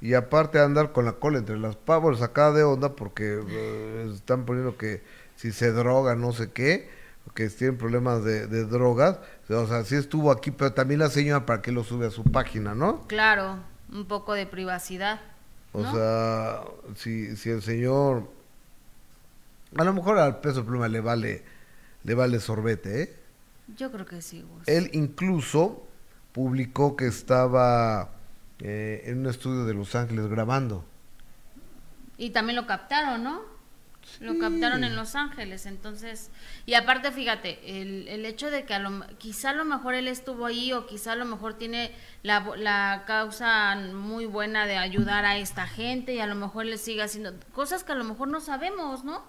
B: y aparte andar con la cola entre las pavos, sacada de onda porque eh, están poniendo que si se droga, no sé qué, que tienen problemas de, de drogas, o sea, sí estuvo aquí, pero también la señora para que lo sube a su página, ¿no?
C: Claro, un poco de privacidad.
B: O
C: ¿no?
B: sea, si, si el señor, a lo mejor al peso pluma le vale, le vale sorbete, ¿eh?
C: Yo creo que sí.
B: Él incluso publicó que estaba eh, en un estudio de Los Ángeles grabando.
C: Y también lo captaron, ¿no? Lo captaron en Los Ángeles, entonces, y aparte fíjate, el, el hecho de que a lo, quizá a lo mejor él estuvo ahí o quizá a lo mejor tiene la, la causa muy buena de ayudar a esta gente y a lo mejor le sigue haciendo cosas que a lo mejor no sabemos, ¿no?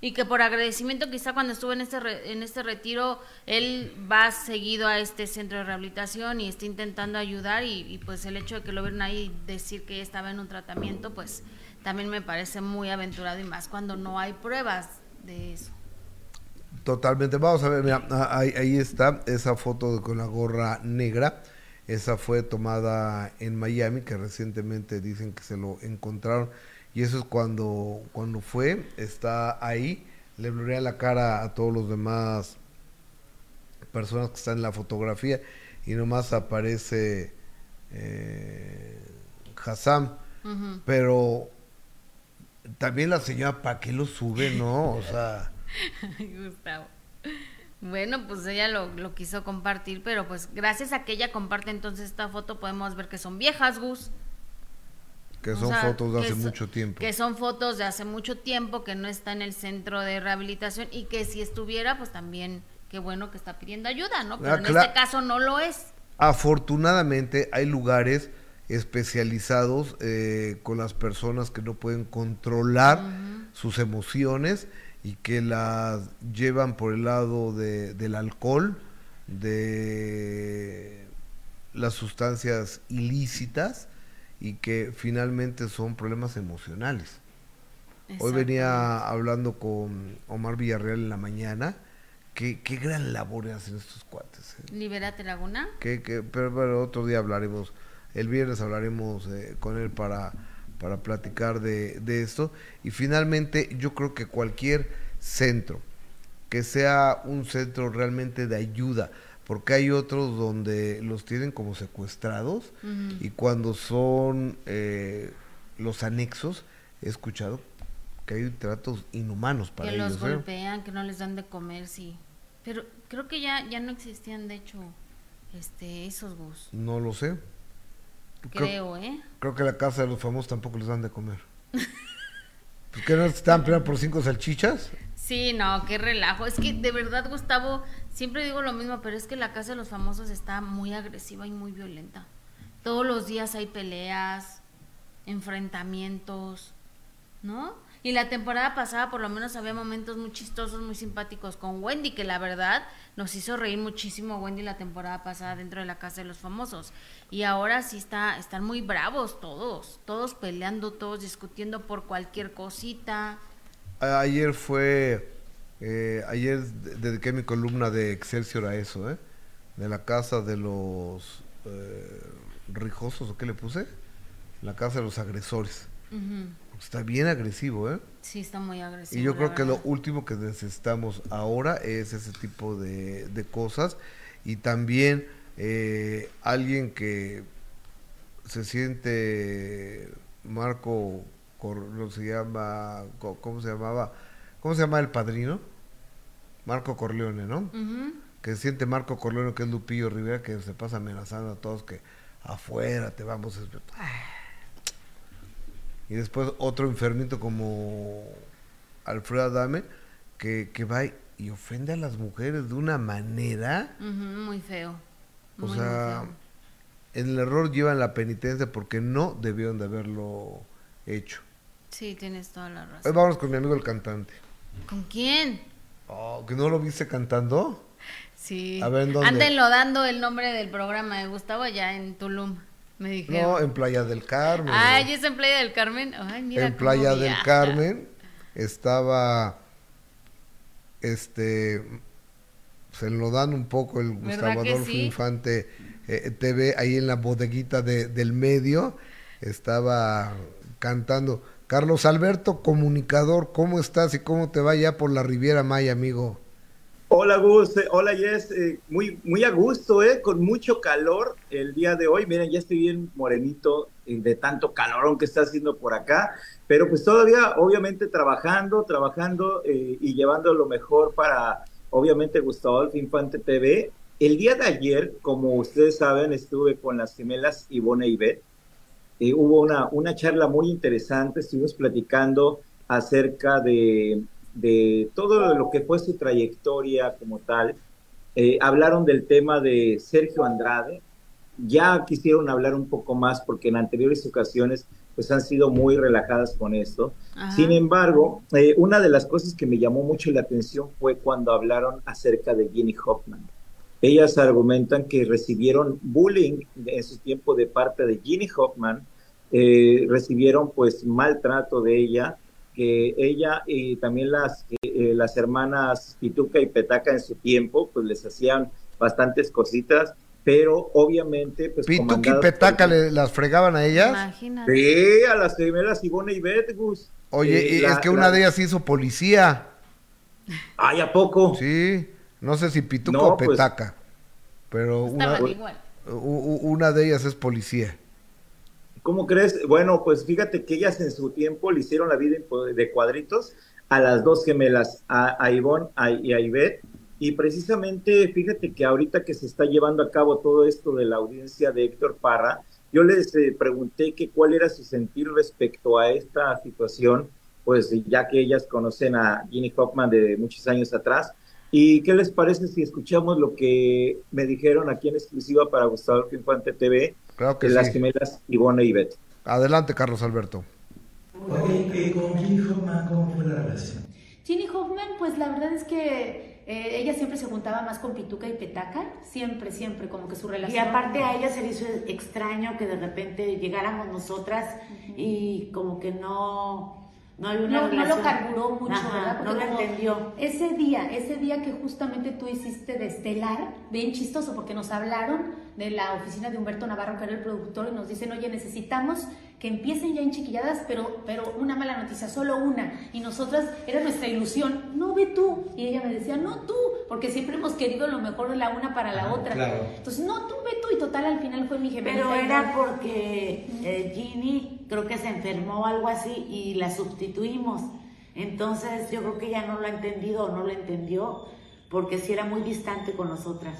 C: Y que por agradecimiento quizá cuando estuvo en este, re- en este retiro, él va seguido a este centro de rehabilitación y está intentando ayudar y, y, pues el hecho de que lo vieron ahí decir que estaba en un tratamiento, pues también me parece muy aventurado y más cuando no hay pruebas de eso.
B: Totalmente. Vamos a ver, mira, ah, ahí, ahí está esa foto con la gorra negra. Esa fue tomada en Miami, que recientemente dicen que se lo encontraron. Y eso es cuando, cuando fue, está ahí, le blurea la cara a todos los demás personas que están en la fotografía y nomás aparece eh, Hassam.
C: Ujú.
B: Pero también la señora, ¿para qué lo sube, no? O sea...
C: Gustavo. Bueno, pues ella lo, lo quiso compartir, pero pues gracias a que ella comparte entonces esta foto podemos ver que son viejas, Gus.
B: Que
C: O
B: son
C: sea,
B: fotos de hace
C: so-
B: mucho tiempo.
C: Que son fotos de hace mucho tiempo, que no está en el centro de rehabilitación y que si estuviera, pues también qué bueno que está pidiendo ayuda, ¿no? Pero
B: Ah,
C: en este caso no lo es.
B: Afortunadamente hay lugares especializados eh, con las personas que no pueden controlar sus emociones y que las llevan por el lado de, del alcohol, de las sustancias ilícitas y que finalmente son problemas emocionales. Hoy venía hablando con Omar Villarreal en la mañana. Qué, qué gran labor hacen estos cuates. eh.
C: Libérate Laguna.
B: Que, que, pero, pero otro día hablaremos, el viernes hablaremos eh, con él para, para platicar de, de esto. Y finalmente yo creo que cualquier centro, que sea un centro realmente de ayuda, porque hay otros donde los tienen como secuestrados y cuando son eh, los anexos, he escuchado que hay tratos inhumanos para
C: que
B: ellos.
C: los
B: ¿eh?
C: golpean, que no les dan de comer, sí. Pero creo que ya, ya no existían, de hecho, este, esos Gus.
B: No lo sé.
C: Creo, ¿eh?
B: Creo que la casa de los famosos tampoco les dan de comer. ¿Por qué no están peleando por cinco salchichas?
C: Sí, no, qué relajo. Es que de verdad, Gustavo, siempre digo lo mismo, pero es que la casa de los famosos está muy agresiva y muy violenta. Todos los días hay peleas, enfrentamientos, ¿no? Y la temporada pasada por lo menos había momentos muy chistosos, muy simpáticos con Wendy, que la verdad nos hizo reír muchísimo Wendy la temporada pasada dentro de la casa de los famosos. Y ahora sí está, están muy bravos todos, todos peleando, todos discutiendo por cualquier cosita.
B: Ayer fue, eh, ayer de- dediqué mi columna de Excelsior a eso, ¿eh? De la casa de los eh, rijosos, ¿o qué le puse? La casa de los agresores.
C: Ujú.
B: Está bien agresivo, ¿eh?
C: Sí, está muy agresivo.
B: Y yo creo que lo último que necesitamos ahora es ese tipo de, de cosas y también eh, alguien que se siente Marco no se llama cómo se llamaba cómo se llama el padrino Marco Corleone no que se siente Marco Corleone que es Lupillo Rivera que se pasa amenazando a todos que afuera te vamos a y después otro enfermito como Alfredo Adame que, que va y- ofende a las mujeres de una manera
C: muy feo.
B: o
C: Muy, muy
B: sea
C: feo.
B: en el error llevan la penitencia porque no debieron de haberlo hecho
C: Sí, tienes toda la
B: Hoy
C: razón.
B: vamos con mi amigo el cantante
C: ¿Con quién?
B: oh, que no lo viste cantando
C: Sí.
B: A ver, ¿en dónde?
C: Ándenlo dando el nombre del programa de Gustavo allá en Tulum. Me dijeron.
B: no en Playa del Carmen
C: Ay, es en Playa del Carmen. Ay, mira
B: en Playa del
C: viaja.
B: Carmen estaba este se lo dan un poco el
C: ¿Verdad
B: Gustavo Adolfo
C: sí?
B: Infante eh, TV ahí en la bodeguita de- del medio estaba cantando Carlos Alberto comunicador cómo estás y cómo te va ya por la Riviera Maya amigo
G: Hola Gus, eh, hola Jess, eh, muy, muy a gusto, eh, con mucho calor el día de hoy. Miren, ya estoy bien morenito eh, de tanto calorón que está haciendo por acá, pero pues todavía obviamente trabajando, trabajando eh, y llevando lo mejor para obviamente Gustavo Adolfo Infante TV. El día de ayer, como ustedes saben, estuve con las gemelas Ivone y Beth. Eh, hubo una, una charla muy interesante, estuvimos platicando acerca de, de todo lo que fue su trayectoria como tal. Eh, hablaron del tema de Sergio Andrade. Ya quisieron hablar un poco más porque en anteriores ocasiones pues han sido muy relajadas con esto.
C: Ajá.
G: Sin embargo, eh, una de las cosas que me llamó mucho la atención fue cuando hablaron acerca de Ginny Hoffman. Ellas argumentan que recibieron bullying en su tiempo de parte de Ginny Hoffman, eh, recibieron pues maltrato de ella, que ella y también las, eh, las hermanas Pituca y Petaca en su tiempo pues les hacían bastantes cositas, pero obviamente pues
B: Pituca y
G: comandadas por-
B: Petaca le- las fregaban a ellas.
C: Imagínate.
G: Sí, a las primeras Ivone y Beth, Gus.
B: Oye,
G: Eh,
B: y
G: la-
B: es que una
G: la-
B: de ellas hizo policía.
G: Ay, ¿a poco?
B: Sí, no sé si Pituca
G: No,
B: o
G: pues-
B: Petaca, pero una,
C: Estaban igual.
B: una de ellas es policía.
G: ¿Cómo crees? Bueno, pues fíjate que ellas en su tiempo le hicieron la vida de cuadritos a las dos gemelas, a, Ivonne y a Ivette. Y precisamente, fíjate que ahorita que se está llevando a cabo todo esto de la audiencia de Héctor Parra, yo les eh, pregunté que cuál era su sentir respecto a esta situación, pues ya que ellas conocen a Ginny Hoffman de muchos años atrás. ¿Y qué les parece si escuchamos lo que me dijeron aquí en exclusiva para Gustavo Infante TV
B: Claro que
G: de las
B: sí.
G: gemelas Ivonne y Ivette?
B: Adelante, Carlos Alberto.
H: Con Ginny Hoffman, ¿cómo fue la relación?
I: Ginny Hoffman, pues la verdad es que eh, ella siempre se juntaba más con Pituca y Petaca, siempre, siempre, como que su
J: Y
I: relación.
J: aparte a ella se le hizo extraño que de repente llegáramos nosotras y como que no, no hay una
I: no, no lo carburó mucho,
J: Ajá,
I: ¿verdad?
J: no lo entendió.
I: Ese día, ese día que justamente tú hiciste de Estelar, bien chistoso, porque nos hablaron de la oficina de Humberto Navarro, que era el productor, y nos dicen, oye, necesitamos que empiecen ya en chiquilladas, pero, pero una mala noticia, solo una. Y nosotras, era nuestra ilusión, no ve tú. Y ella me decía, no tú, porque siempre hemos querido lo mejor de la una para la otra.
H: claro.
I: Entonces, no tú ve tú, y total, al final fue mi gemelita.
J: Pero era porque eh, Ginny creo que se enfermó o algo así y la sustituimos. Entonces yo creo que ella no lo ha entendido o no lo entendió porque sí era muy distante con nosotras.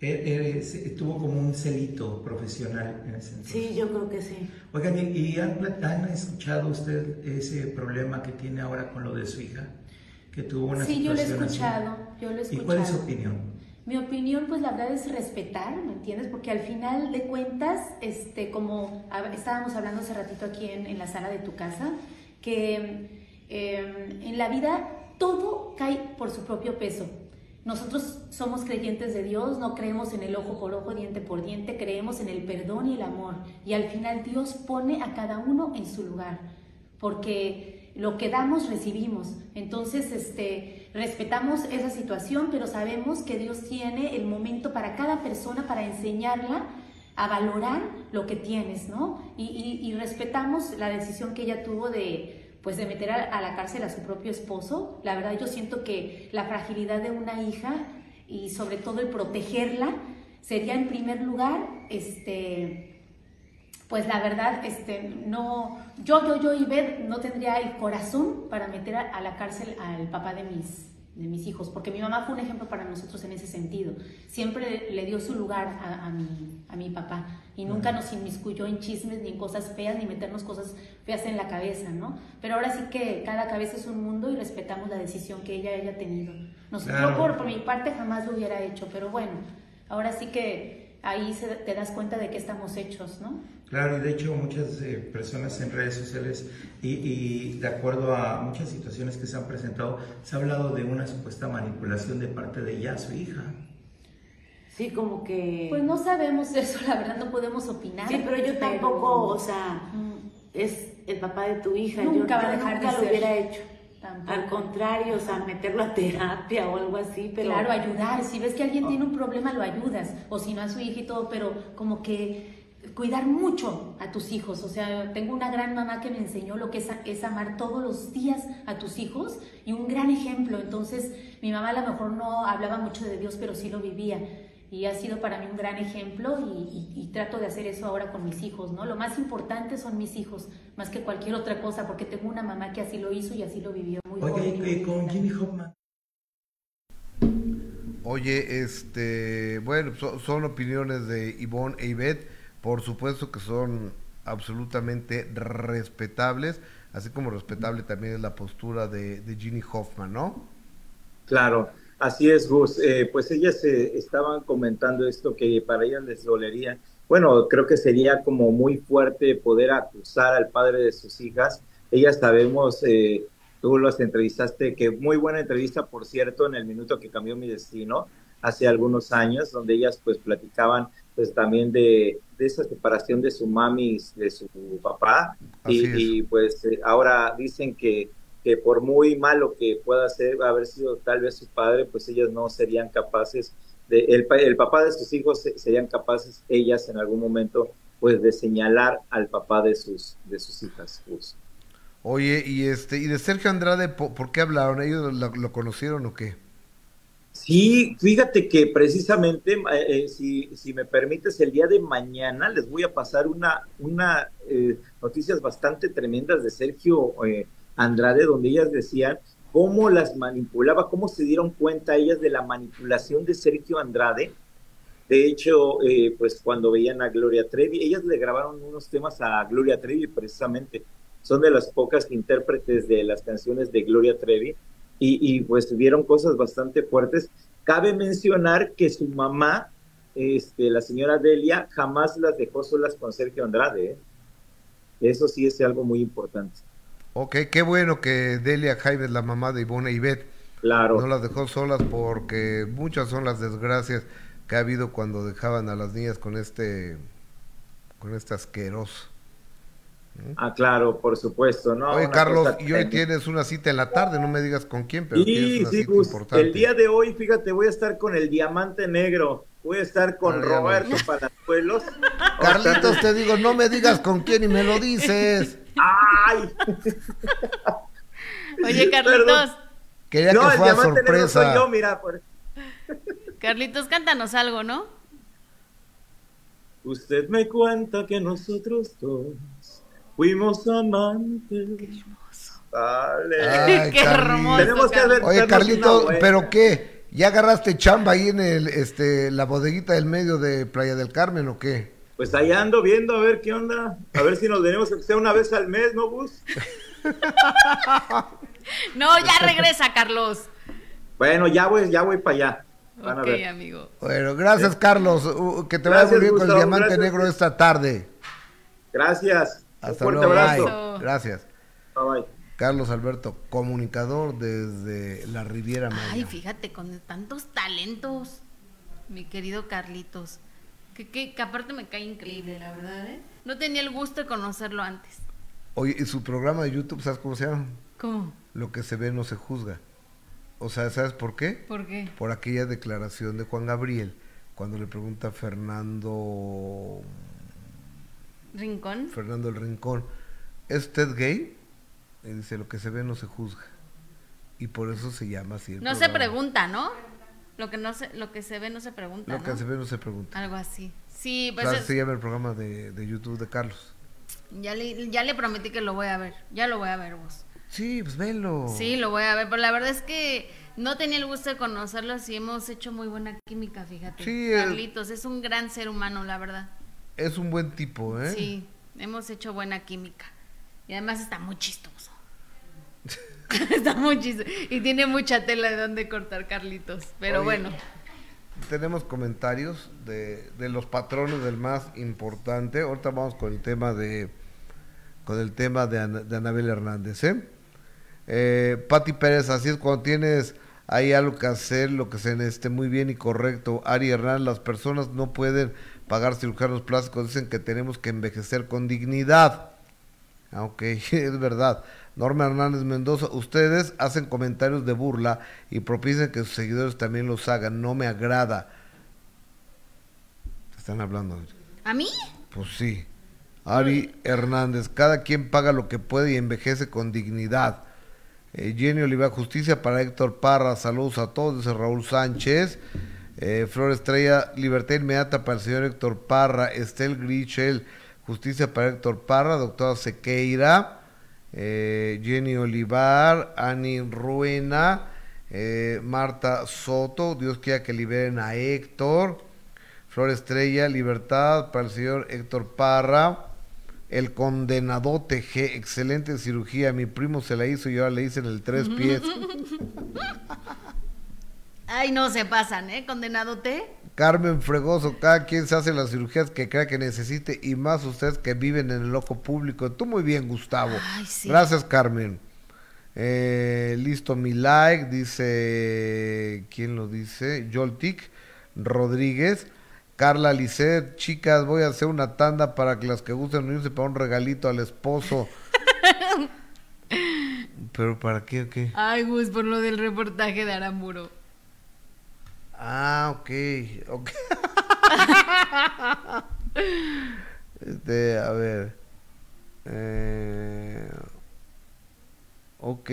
H: Eh, eh, se- tuvo como un celito profesional en ese entonces.
J: Sí, yo creo que sí.
H: Oigan, ¿y, han, han escuchado usted ese problema que tiene ahora con lo de su hija? Que tuvo una
I: Sí, yo lo he
H: situación así?
I: escuchado, yo lo he
H: ¿Y cuál es su
I: escuchado.
H: opinión?
I: Mi opinión, pues la verdad es respetar, ¿me entiendes? Porque al final de cuentas, este, como estábamos hablando hace ratito aquí en, en la sala de tu casa, que eh, en la vida todo cae por su propio peso. Nosotros somos creyentes de Dios, no creemos en el ojo por ojo, diente por diente, creemos en el perdón y el amor. Y al final Dios pone a cada uno en su lugar, porque lo que damos recibimos. Entonces, este, respetamos esa situación, pero sabemos que Dios tiene el momento para cada persona para enseñarla a valorar lo que tienes, ¿no? Y, y- respetamos la decisión que ella tuvo de, pues, de meter a, la cárcel a su propio esposo. La verdad, yo siento que la fragilidad de una hija y sobre todo el protegerla sería en primer lugar, este, pues la verdad, este, no, yo, yo, yo, Ivette, no tendría el corazón para meter a la cárcel al papá de mis, de mis hijos, porque mi mamá fue un ejemplo para nosotros en ese sentido. Siempre le dio su lugar a, a mi, a mi papá y nunca nos inmiscuyó en chismes ni en cosas feas, ni meternos cosas feas en la cabeza, ¿no? Pero ahora sí que cada cabeza es un mundo y respetamos la decisión que ella haya tenido. Nosotros,
H: Claro.
I: yo por, por mi parte jamás lo hubiera hecho, pero bueno, ahora sí que ahí se- te das cuenta de que estamos hechos, ¿no?
H: Claro, y de hecho muchas eh, personas en redes sociales y, y de acuerdo a muchas situaciones que se han presentado, se ha hablado de una supuesta manipulación de parte de ella a su hija.
J: Sí, como que...
I: Pues no sabemos eso, la verdad no podemos opinar.
J: Sí, pero yo tampoco, o sea, es el papá de tu hija. yo-
I: Nunca va
J: yo
I: a dejar
J: nunca
I: de
J: lo
I: ser.
J: hubiera hecho.
I: Tampoco.
J: Al contrario, o sea, meterlo a terapia o algo así, pero...
I: Claro, ayudar. Si ves que alguien tiene un problema, lo ayudas. O si no a su hija y todo, pero como que cuidar mucho a tus hijos. O sea, tengo una gran mamá que me enseñó lo que es, es amar todos los días a tus hijos y un gran ejemplo. Entonces, mi mamá a lo mejor no hablaba mucho de Dios, pero sí lo vivía. Y ha sido para mí un gran ejemplo y, y- y trato de hacer eso ahora con mis hijos, ¿no? Lo más importante son mis hijos, más que cualquier otra cosa, porque tengo una mamá que así lo hizo y así lo vivió muy
H: Oye, con Jimmy Hoffman,
B: Oye, este, bueno, so- son opiniones de Ivonne e Ivette, por supuesto que son absolutamente respetables. así como respetable también es la postura de, de Ginny Hoffman, ¿no?
G: Claro, así es, Gus. Eh, pues ellas eh, estaban comentando esto que para ellas les dolería. Bueno, creo que sería como muy fuerte poder acusar al padre de sus hijas. Ellas sabemos, eh, tú las entrevistaste, que muy buena entrevista, por cierto, en el minuto que cambió mi destino, hace algunos años, donde ellas pues platicaban pues también de, de esa separación de su mami y de su papá. Y, y, pues eh, ahora dicen que, que por muy malo que pueda ser, haber sido tal vez su padre, pues ellas no serían capaces, de, el, pa- el papá de sus hijos se- serían capaces, ellas en algún momento, pues de señalar al papá de sus, de sus hijas. Gus.
B: Oye, y este, y de Sergio Andrade, ¿por, por qué hablaron? ¿Ellos lo, lo conocieron o qué?
G: Sí, fíjate que precisamente, eh, eh, si, si me permites, el día de mañana les voy a pasar una, una eh, noticias bastante tremendas de Sergio eh, Andrade, donde ellas decían cómo las manipulaba, cómo se dieron cuenta ellas de la manipulación de Sergio Andrade. De hecho, eh, pues cuando veían a Gloria Trevi, ellas le grabaron unos temas a Gloria Trevi precisamente. Son de las pocas intérpretes de las canciones de Gloria Trevi y, pues vieron cosas bastante fuertes. Cabe mencionar que su mamá, este, la señora Delia, jamás las dejó solas con Sergio Andrade. ¿eh? Eso sí es algo muy importante.
B: Ok, qué bueno que Delia Jaimes, la mamá de Ivona y Bet,
G: Claro.
B: no las dejó solas porque muchas son las desgracias que ha habido cuando dejaban a las niñas con este, con este asqueroso.
G: Ah, claro, por supuesto. ¿no?
B: Oye,
G: Una
B: Carlos, y hoy tienes una cita en la tarde, no me digas con quién, pero tienes
G: Sí,
B: una
G: sí,
B: cita
G: Gus,
B: importante.
G: el día de hoy, fíjate, voy a estar con el Diamante Negro. Voy a estar con
B: Ah,
G: Roberto. Palazuelos.
B: Carlitos, te digo, no me digas con quién y me lo dices.
G: ¡Ay!
C: Oye, Carlitos,
B: Quería
G: no,
B: que fuera
G: Negro soy
B: sorpresa.
G: yo, mira. por-
C: Carlitos, cántanos algo, ¿no?
G: Usted me cuenta que nosotros dos fuimos amantes. Qué hermoso. Dale.
B: Ay,
C: Qué hermoso.
G: Tenemos que
B: Oye, Carlitos. ¿pero qué? ¿Ya agarraste chamba ahí en el, este, la bodeguita del medio de Playa del Carmen o qué?
G: Pues ahí ando viendo a ver qué onda. A ver si nos venimos que sea una vez al mes, ¿no, Gus?
C: No, ya regresa, Carlos.
G: Bueno, ya voy, ya voy para allá. Van a
C: Ok,
G: ver.
C: amigo.
B: Bueno, gracias, Carlos. Uh, que te vaya
G: Gracias,
B: muy bien con el diamante
G: gracias.
B: negro esta tarde.
G: Gracias. Un
B: Hasta
G: fuerte
B: luego.
G: abrazo.
B: Bye. Gracias.
G: Bye, bye.
B: Carlos Alberto, comunicador desde la Riviera Maya.
C: Ay, fíjate, con tantos talentos, mi querido Carlitos. Que, que, que aparte me cae increíble, la verdad, ¿eh? No tenía el gusto de conocerlo antes.
B: Oye, y su programa de YouTube, ¿sabes cómo se llama?
C: ¿Cómo?
B: Lo que se ve no se juzga. O sea, ¿sabes por qué?
C: ¿Por qué?
B: Por aquella declaración de Juan Gabriel, cuando le pregunta a Fernando,
C: ¿Rincón?
B: Fernando el Rincón, ¿es usted gay? Y dice, lo que se ve no se juzga. Y por eso se llama así el
C: No se
B: programa.
C: pregunta, ¿no? Lo que no se, lo que se ve no se pregunta,
B: Lo que se ve no se pregunta.
C: Algo así. Sí, pues
B: sea,
C: es-
B: se llama el programa de, de YouTube de Carlos.
C: ya, le, ya le prometí que lo voy a ver. Ya lo voy a ver vos.
B: Sí, pues velo.
C: Sí, lo voy a ver, pero la verdad es que no tenía el gusto de conocerlos y hemos hecho muy buena química, fíjate.
B: Sí,
C: Carlitos, es un gran ser humano, la verdad.
B: Es un buen tipo, ¿eh?
C: Sí, hemos hecho buena química. Y además está muy chistoso. está muy chistoso. Y tiene mucha tela de donde cortar, Carlitos. Pero
B: Oye,
C: bueno.
B: Tenemos comentarios de, de los patrones del más importante. Ahorita vamos con el tema de con el tema de, Ana- de Anabel Hernández, ¿eh? Eh, Pati Pérez, así es cuando tienes ahí algo que hacer, lo que se necesite muy bien y correcto. Ari Hernández, las personas no pueden pagar cirujanos plásticos, dicen que tenemos que envejecer con dignidad. Ah, ok, es verdad. Norma Hernández Mendoza, ustedes hacen comentarios de burla y propician que sus seguidores también los hagan. No me agrada. Te están hablando.
C: ¿A mí?
B: Pues sí. Ari Hernández, cada quien paga lo que puede y envejece con dignidad. Eh, Jenny Oliva, justicia para Héctor Parra, saludos a todos, dice Raúl Sánchez. Eh, Flor Estrella, libertad inmediata para el señor Héctor Parra. Estel Grichel, justicia para Héctor Parra. Doctora Sequeira. Eh, Jenny Olivar, Ani Ruena, eh, Marta Soto, Dios quiera que liberen a Héctor. Flor Estrella, libertad para el señor Héctor Parra. El condenadote G, excelente cirugía. Mi primo se la hizo y ahora le hice en el tres pies.
C: Ay, no se pasan, ¿eh? Condenado T.
B: Carmen Fregoso, cada quien se hace las cirugías que crea que necesite y más ustedes que viven en el loco público. Tú muy bien, Gustavo.
C: Ay, sí.
B: Gracias, Carmen. Eh, listo mi like, dice, ¿quién lo dice? Joltic Rodríguez. Carla Lisset, chicas, voy a hacer una tanda para que las que gusten unirse para un regalito al esposo. ¿Pero para qué o qué?
C: Ay, Gus, por lo del reportaje de Aramburo.
B: Ah, ok, ok. este, a ver. Eh, ok.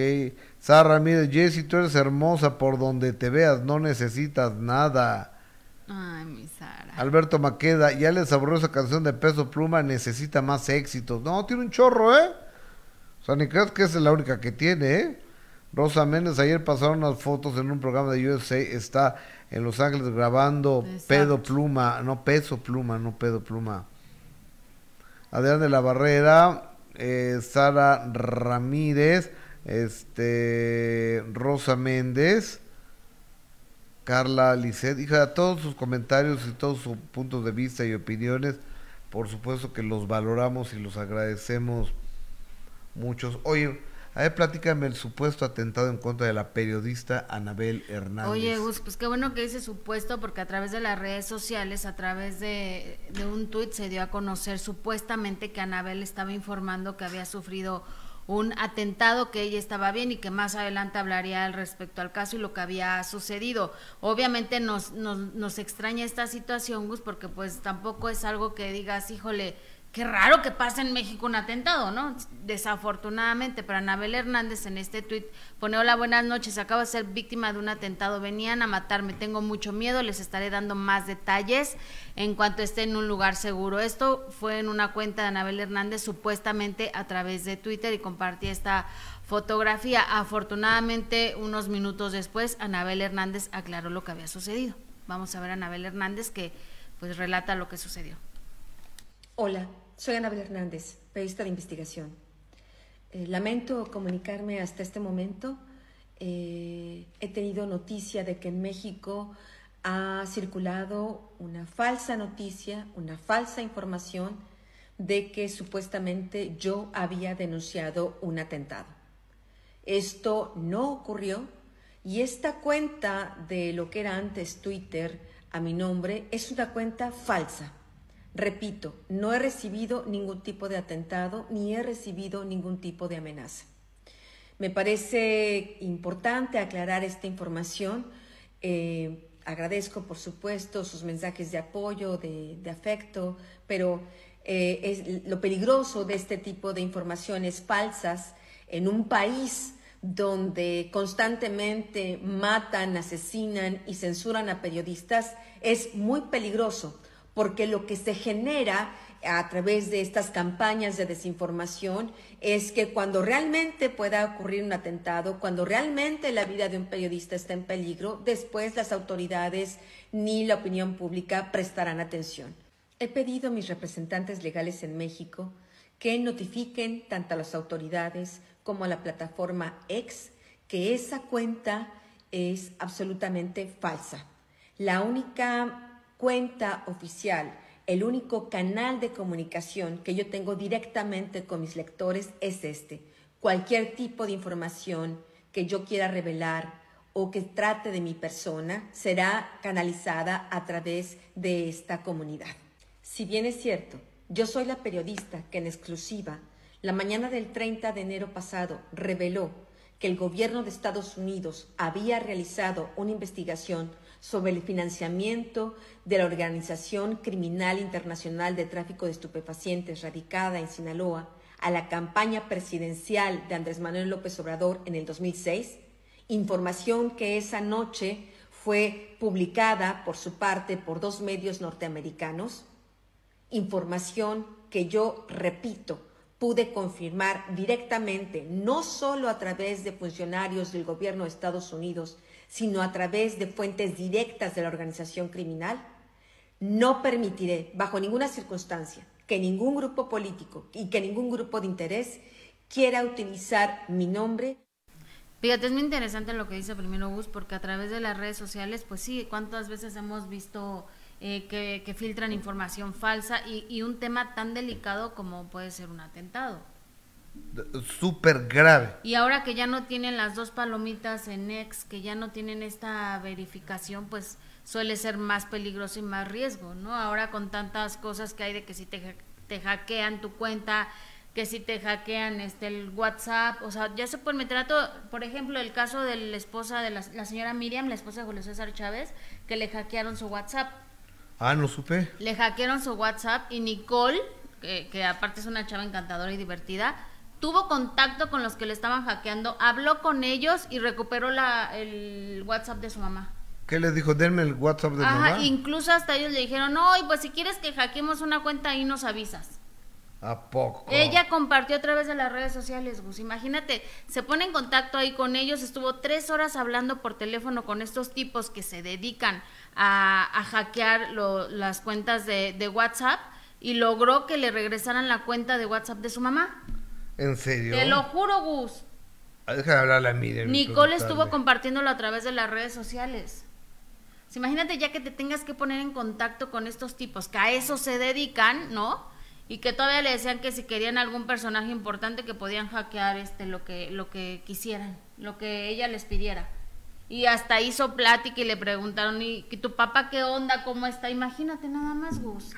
B: Sara Ramírez, Jessy, tú eres hermosa por donde te veas, no necesitas nada.
C: Ay, mi Sara.
B: Alberto Maqueda, ya les aburrió esa canción de Peso Pluma, necesita más éxitos. No, tiene un chorro, ¿eh? O sea, ni creas que esa es la única que tiene, ¿eh? Rosa Méndez, ayer pasaron unas fotos en un programa de USA, está en Los Ángeles grabando
C: Exacto.
B: Pedo Pluma, no Peso Pluma, no Pedo Pluma. Adrián de la Barrera, eh, Sara Ramírez, este Rosa Méndez, Carla Lisset, hija, todos sus comentarios y todos sus puntos de vista y opiniones, por supuesto que los valoramos y los agradecemos muchos. Oye, a ver, platícame el supuesto atentado en contra de la periodista Anabel Hernández.
C: Oye, Gus, pues qué bueno que dice supuesto, porque a través de las redes sociales, a través de, un tuit, se dio a conocer supuestamente que Anabel estaba informando que había sufrido un atentado, que ella estaba bien y que más adelante hablaría al respecto al caso y lo que había sucedido. Obviamente nos, nos, nos extraña esta situación, Gus, porque pues tampoco es algo que digas, híjole, qué raro que pase en México un atentado, ¿no? Desafortunadamente, para Anabel Hernández en este tuit pone, hola, buenas noches, acabo de ser víctima de un atentado, venían a matarme, tengo mucho miedo, les estaré dando más detalles en cuanto esté en un lugar seguro. Esto fue en una cuenta de Anabel Hernández, supuestamente a través de Twitter y compartí esta fotografía. Afortunadamente, unos minutos después, Anabel Hernández aclaró lo que había sucedido. Vamos a ver a Anabel Hernández que pues relata lo que sucedió.
K: Hola, soy Anabel Hernández, periodista de investigación. Eh, lamento comunicarme hasta este momento. Eh, he tenido noticia de que en México ha circulado una falsa noticia, una falsa información de que supuestamente yo había denunciado un atentado. Esto no ocurrió y esta cuenta de lo que era antes Twitter a mi nombre es una cuenta falsa. Repito, no he recibido ningún tipo de atentado ni he recibido ningún tipo de amenaza. Me parece importante aclarar esta información. Eh, agradezco, por supuesto, sus mensajes de apoyo, de, de afecto, pero eh, es lo peligroso de este tipo de informaciones falsas en un país donde constantemente matan, asesinan y censuran a periodistas es muy peligroso porque lo que se genera a través de estas campañas de desinformación es que cuando realmente pueda ocurrir un atentado, cuando realmente la vida de un periodista está en peligro, después las autoridades ni la opinión pública prestarán atención. He pedido a mis representantes legales en México que notifiquen tanto a las autoridades como a la plataforma X que esa cuenta es absolutamente falsa. La única cuenta oficial, el único canal de comunicación que yo tengo directamente con mis lectores es este. Cualquier tipo de información que yo quiera revelar o que trate de mi persona será canalizada a través de esta comunidad. Si bien es cierto, yo soy la periodista que en exclusiva la mañana del 30 de enero pasado reveló que el gobierno de Estados Unidos había realizado una investigación sobre el financiamiento de la Organización Criminal Internacional de Tráfico de Estupefacientes radicada en Sinaloa a la campaña presidencial de Andrés Manuel López Obrador en el 2006, información que esa noche fue publicada por su parte por dos medios norteamericanos, información que yo, repito, pude confirmar directamente, no solo a través de funcionarios del gobierno de Estados Unidos, sino a través de fuentes directas de la organización criminal, No permitiré, bajo ninguna circunstancia, que ningún grupo político y que ningún grupo de interés quiera utilizar mi nombre.
C: Fíjate, es muy interesante lo que dice primero Gus, porque a través de las redes sociales, pues sí, cuántas veces hemos visto eh, que, que filtran información falsa y, y un tema tan delicado como puede ser un atentado.
B: Súper grave.
C: Y ahora que ya no tienen las dos palomitas en ex, que ya no tienen esta verificación, pues suele ser más peligroso y más riesgo, ¿no? Ahora con tantas cosas que hay de que si te, te hackean tu cuenta, que si te hackean este el WhatsApp, o sea, ya se pueden meter a todo. Por ejemplo, el caso de la esposa de la, la señora Miriam, la esposa de Julio César Chávez, que le hackearon su WhatsApp.
B: Ah, no supe.
C: Le hackearon su WhatsApp y Nicole, que, que aparte es una chava encantadora y divertida, tuvo contacto con los que le estaban hackeando, habló con ellos y recuperó la, el WhatsApp de su mamá.
B: ¿Qué les dijo? Denme el WhatsApp de
C: Ajá,
B: mamá.
C: incluso hasta ellos le dijeron, no, pues si quieres que hackeemos una cuenta ahí nos avisas.
B: ¿A poco?
C: Ella compartió a través de las redes sociales, Gus. Imagínate, se pone en contacto ahí con ellos, estuvo tres horas hablando por teléfono con estos tipos que se dedican a, a hackear lo- las cuentas de, de WhatsApp y logró que le regresaran la cuenta de WhatsApp de su mamá.
B: ¿En serio?
C: Te lo juro, Gus.
B: Ah, Deja de hablarle a y
C: Nicole estuvo compartiéndolo a través de las redes sociales. Imagínate ya que te tengas que poner en contacto con estos tipos que a eso se dedican, ¿no? Y que todavía le decían que si querían algún personaje importante que podían hackear este lo que lo que quisieran, lo que ella les pidiera. Y hasta hizo plática y le preguntaron, ¿y tu papá qué onda? ¿Cómo está? Imagínate nada más, Gus.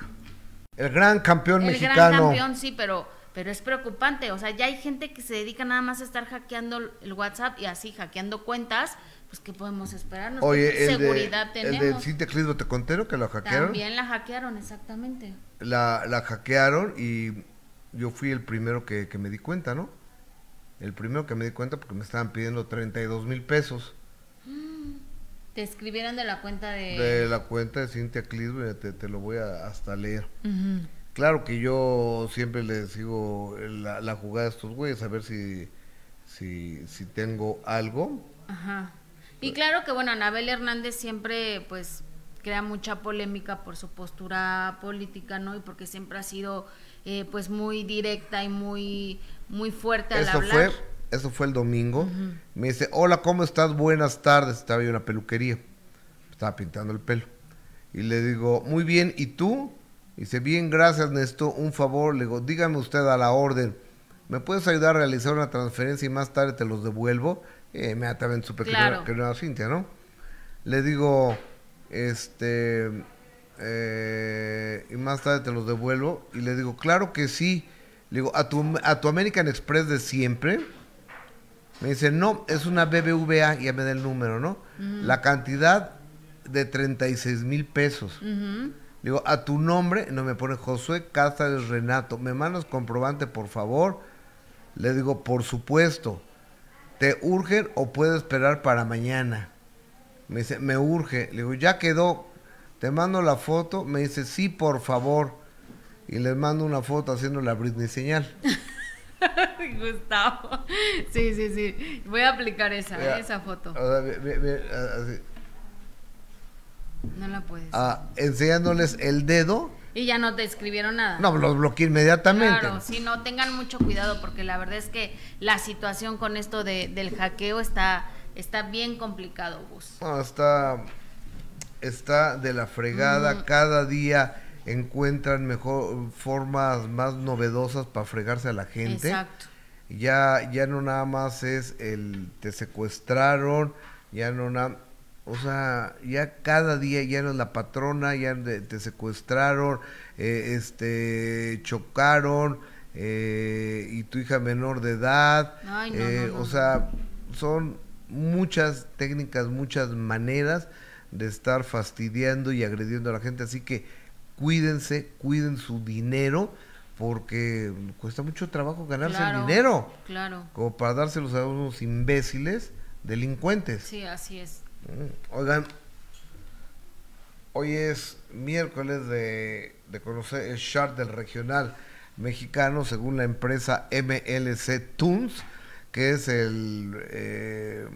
B: El gran campeón
C: El
B: mexicano.
C: gran campeón, sí, pero, pero es preocupante. O sea, ya hay gente que se dedica nada más a estar hackeando el WhatsApp y así hackeando cuentas. Pues, ¿qué podemos esperar?
B: Oye, el,
C: seguridad
B: de, el
C: tenemos.
B: de Cintia Clisbo, ¿te contero que lo hackearon?
C: También la hackearon, exactamente.
B: La, la hackearon y yo fui el primero que, que me di cuenta, ¿no? El primero que me di cuenta porque me estaban pidiendo 32 mil pesos
C: Te escribieron de la cuenta de...
B: de la cuenta de Cintia Clisbo te, te lo voy a hasta leer.
C: Ujú.
B: Claro que yo siempre les sigo la, la jugada a estos güeyes a ver si, si, si tengo algo.
C: Ajá. Y claro que, bueno, Anabel Hernández siempre, pues, crea mucha polémica por su postura política, ¿no? Y porque siempre ha sido, eh, pues, muy directa y muy, muy fuerte al
B: Eso
C: hablar.
B: fue, eso fue el domingo. Me dice, hola, ¿cómo estás? Buenas tardes. Estaba yo en una peluquería. Estaba pintando el pelo. Y le digo, muy bien, ¿y tú? Dice, bien, gracias, Néstor. Un favor, le digo, dígame usted a la orden. ¿Me puedes ayudar a realizar una transferencia y más tarde te los devuelvo? Eh, inmediatamente supe que no era-
C: Claro.
B: que no era Cintia, ¿no? Le digo, este, eh, y más tarde te los devuelvo. Y le digo, claro que sí. Le digo, ¿a tu, a tu American Express de siempre? Me dice, no, es una BBVA, ya me da el número, ¿no? La cantidad de 36 mil pesos. Le digo, a tu nombre, no me pone Josué Cáceres Renato, ¿me mandas comprobante, por favor? Le digo, por supuesto. ¿Te urgen o puedo esperar para mañana? Me dice, me urge. Le digo, ya quedó. Te mando la foto. Me dice, sí, por favor. Y les mando una foto haciendo la Britney señal.
C: Gustavo. Sí, sí, sí. Voy a aplicar esa, esa foto.
B: O sea, ve- ve, así,
C: No la puedes.
B: ah, enseñándoles el dedo.
C: Y ya no te escribieron nada.
B: No, los bloqueé inmediatamente.
C: Claro, sí, no, tengan mucho cuidado porque la verdad es que la situación con esto de, del hackeo está, está bien complicado, Gus.
B: No, está, está de la fregada.
C: Ujú.
B: Cada día encuentran mejor formas más novedosas para fregarse a la gente.
C: Exacto.
B: Ya, ya no nada más es el te secuestraron, ya no nada, o sea, ya cada día ya no es la patrona, ya te secuestraron, eh, este, chocaron, eh, y tu hija menor de edad,
C: Ay, no,
B: eh,
C: no, no.
B: o sea, son muchas técnicas, muchas maneras de estar fastidiando y agrediendo a la gente, así que cuídense, cuiden su dinero, porque cuesta mucho trabajo ganarse
C: Claro,
B: el dinero,
C: Claro.
B: como para dárselos a unos imbéciles delincuentes.
C: Sí, así es.
B: Mm, Oigan, hoy es miércoles de, conocer el chart del regional mexicano según la empresa MLC Tunes, que es el, eh,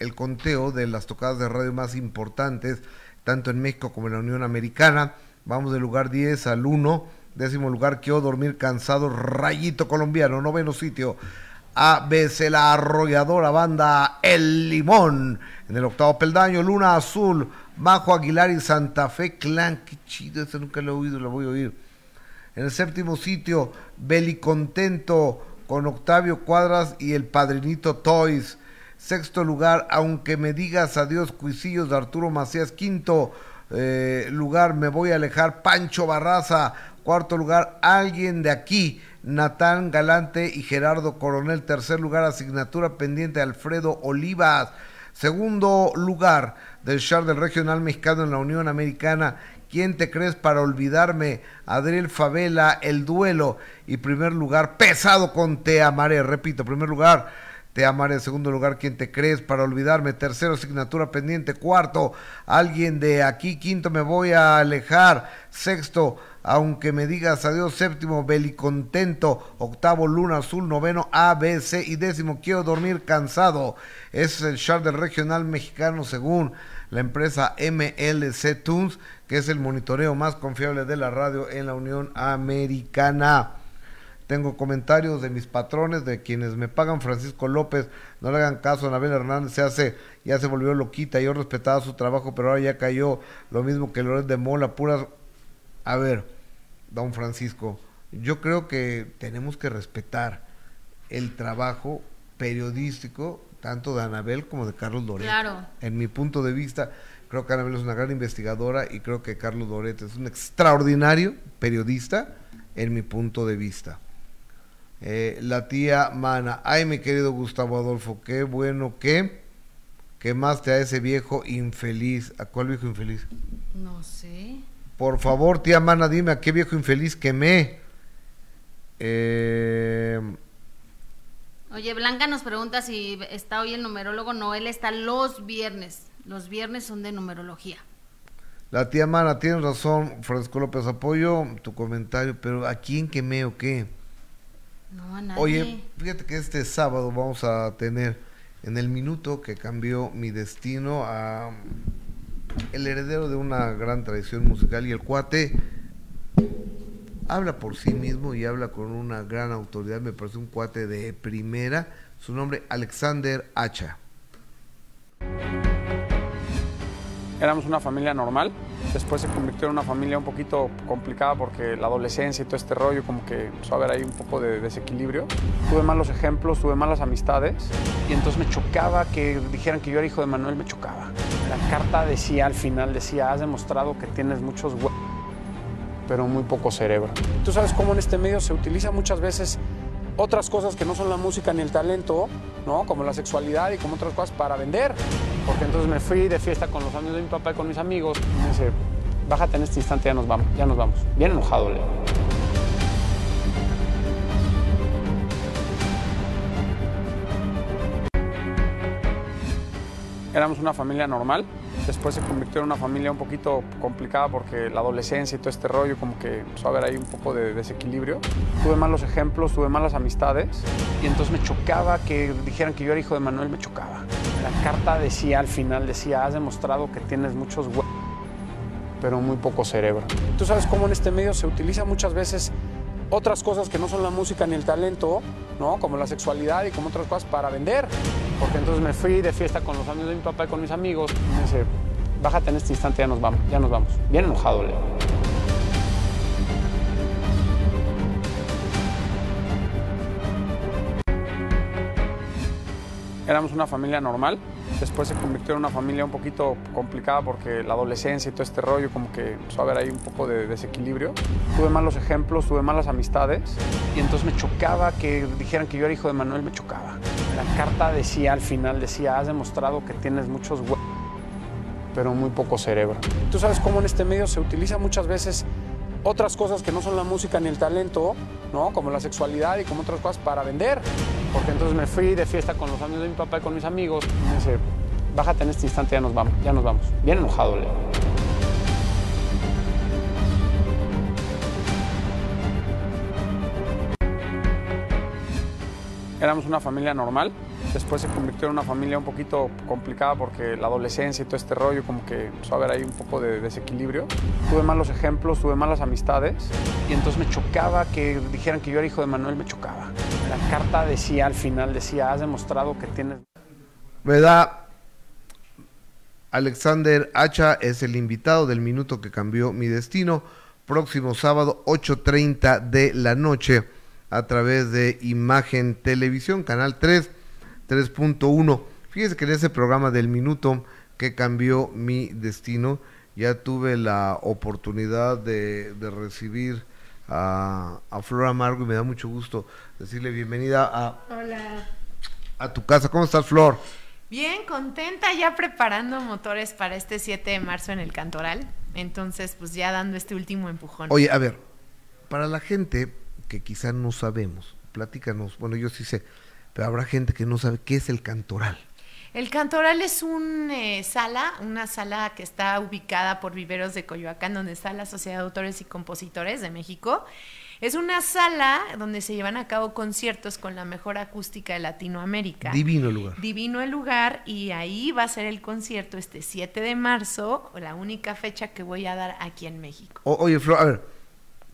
B: el conteo de las tocadas de radio más importantes, tanto en México como en la Unión Americana. Vamos del lugar 10 al 1. Décimo lugar, quiero dormir cansado, Rayito Colombiano. Noveno sitio, ABC La Arrolladora Banda El Limón. En el octavo peldaño, Luna Azul, Majo Aguilar y Santa Fe Clan. Qué chido, este nunca lo he oído, lo voy a oír. En el séptimo sitio, Belicontento con Octavio Cuadras y el Padrinito Toys. Sexto lugar, aunque me digas adiós, Cuisillos de Arturo Macías. Quinto eh, lugar, me voy a alejar, Pancho Barraza. Cuarto lugar, alguien de aquí, Natán Galante y Gerardo Coronel. Tercer lugar, asignatura pendiente, Alfredo Olivas. Segundo lugar del char del regional mexicano en la Unión Americana. ¿Quién te crees para olvidarme? Adriel Favela, El Duelo. Y primer lugar, pesado con Te Amaré. Repito, primer lugar, Te Amaré. Segundo lugar, ¿Quién te crees para olvidarme? Tercero, asignatura pendiente. Cuarto, alguien de aquí. Quinto, me voy a alejar. Sexto, aunque me digas adiós. Séptimo, Belicontento. Octavo, Luna Azul. Noveno, ABC. Y décimo, quiero dormir cansado. Es el chart del regional mexicano según la empresa MLC Tunes, que es el monitoreo más confiable de la radio en la Unión Americana. Tengo comentarios de mis patrones, de quienes me pagan. Francisco López, no le hagan caso, Anabel Hernández se hace, ya se volvió loquita. Yo respetaba su trabajo, pero ahora ya cayó lo mismo que Loret de Mola, puras. A ver, don Francisco, yo creo que tenemos que respetar el trabajo periodístico tanto de Anabel como de Carlos Doret.
C: Claro.
B: En mi punto de vista, creo que Anabel es una gran investigadora y creo que Carlos Doret es un extraordinario periodista en mi punto de vista. Eh, la tía Mana, ay mi querido Gustavo Adolfo, qué bueno que quemaste a ese viejo infeliz. ¿A cuál viejo infeliz?
C: No sé.
B: Por favor, tía Mana, dime a qué viejo infeliz quemé. Eh,
C: Oye, Blanca nos pregunta si está hoy el numerólogo. No, él está los viernes. Los viernes son de numerología.
B: La tía Mana, tienes razón, Francisco López, apoyo tu comentario, pero ¿a quién quemé o qué?
C: No, a nadie.
B: Oye, fíjate que este sábado vamos a tener en el minuto que cambió mi destino a el heredero de una gran tradición musical y el cuate habla por sí mismo y habla con una gran autoridad, me parece un cuate de primera, su nombre Alexander Hacha.
L: Éramos una familia normal, después se convirtió en una familia un poquito complicada porque la adolescencia y todo este rollo como que empezó a haber ahí un poco de desequilibrio. Tuve malos ejemplos, tuve malas amistades y entonces me chocaba que dijeran que yo era hijo de Manuel, me chocaba. La carta decía al final, decía, has demostrado que tienes muchos hue pero muy poco cerebro. Tú sabes cómo en este medio se utiliza muchas veces otras cosas que no son la música ni el talento, ¿no? Como la sexualidad y como otras cosas para vender. Porque entonces me fui de fiesta con los amigos de mi papá y con mis amigos. Me dice, bájate en este instante, ya nos vamos, ya nos vamos. Bien enojado, Leo. Éramos una familia normal, después se convirtió en una familia un poquito complicada porque la adolescencia y todo este rollo como que empezó a haber ahí un poco de desequilibrio. Tuve malos ejemplos, tuve malas amistades y entonces me chocaba que dijeran que yo era hijo de Manuel, me chocaba. La carta decía al final, decía, has demostrado que tienes muchos hue pero muy poco cerebro. Tú sabes cómo en este medio se utiliza muchas veces otras cosas que no son la música ni el talento, ¿no? Como la sexualidad y como otras cosas para vender. Porque entonces me fui de fiesta con los amigos de mi papá y con mis amigos. Y me dice, bájate en este instante, ya nos vamos, ya nos vamos. Bien enojado, Leo. Éramos una familia normal, después se convirtió en una familia un poquito complicada porque la adolescencia y todo este rollo como que empezó a haber ahí un poco de desequilibrio. Tuve malos ejemplos, tuve malas amistades y entonces me chocaba que dijeran que yo era hijo de Manuel, me chocaba. La carta decía al final, decía, has demostrado que tienes muchos hue pero muy poco cerebro. Tú sabes cómo en este medio se utiliza muchas veces otras cosas que no son la música ni el talento, ¿no? Como la sexualidad y como otras cosas para vender. Porque entonces me fui de fiesta con los amigos de mi papá y con mis amigos. Me dice, bájate en este instante, ya nos vamos, ya nos vamos. Bien enojado, Leo. Éramos una familia normal, Después se convirtió en una familia un poquito complicada porque la adolescencia y todo este rollo como que empezó a haber ahí un poco de desequilibrio. Tuve malos ejemplos, tuve malas amistades y entonces me chocaba que dijeran que yo era hijo de Manuel, me chocaba. La carta decía al final, decía, has demostrado que tienes...
B: ¿Verdad? Alexander Hacha es el invitado del minuto que cambió mi destino. Próximo sábado, 8.30 de la noche, a través de Imagen Televisión, Canal 3, 3.1. Fíjese que en ese programa del minuto que cambió mi destino, ya tuve la oportunidad de, de recibir a, a Flor Amargo y me da mucho gusto decirle bienvenida a,
M: Hola.
B: a tu casa. ¿Cómo estás, Flor?
M: Bien, contenta ya preparando motores para este 7 de marzo en el Cantoral. Entonces, pues ya dando este último empujón.
B: Oye, a ver, para la gente que quizá no sabemos, platícanos, bueno, yo sí sé, pero habrá gente que no sabe qué es el cantoral.
M: El Cantoral es una sala, una sala que está ubicada por Viveros de Coyoacán, donde está la Sociedad de Autores y Compositores de México. Es una sala donde se llevan a cabo conciertos con la mejor acústica de Latinoamérica.
B: Divino lugar.
M: Divino el lugar y ahí va a ser el concierto este 7 de marzo, la única fecha que voy a dar aquí en México.
B: O- oye, Flor, a ver,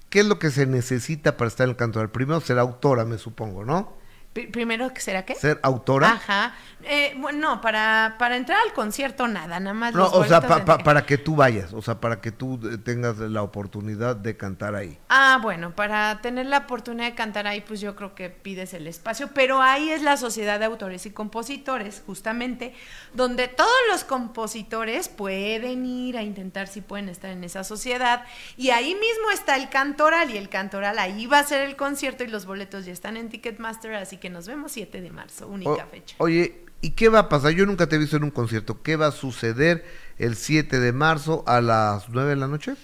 B: ¿qué es lo que se necesita para estar en el cantoral? Primero ser autora, me supongo, ¿no?
M: Pri- Primero, ¿será qué?
B: Ser autora.
M: Ajá. Eh, bueno, no, para, para entrar al concierto nada, nada más
B: No,
M: los
B: o sea, pa- pa- para que tú vayas, o sea, para que tú eh, tengas la oportunidad de cantar ahí.
M: Ah, bueno, para tener la oportunidad de cantar ahí, pues yo creo que pides el espacio, pero ahí es la Sociedad de Autores y Compositores, justamente, donde todos los compositores pueden ir a intentar si pueden estar en esa sociedad, y ahí mismo está el Cantoral, y el Cantoral ahí va a ser el concierto, y los boletos ya están en Ticketmaster, así que nos vemos 7 de marzo, única
B: O-
M: fecha.
B: Oye, ¿y qué va a pasar? Yo nunca te he visto en un concierto. ¿Qué va a suceder el 7 de marzo a las 9 de la noche?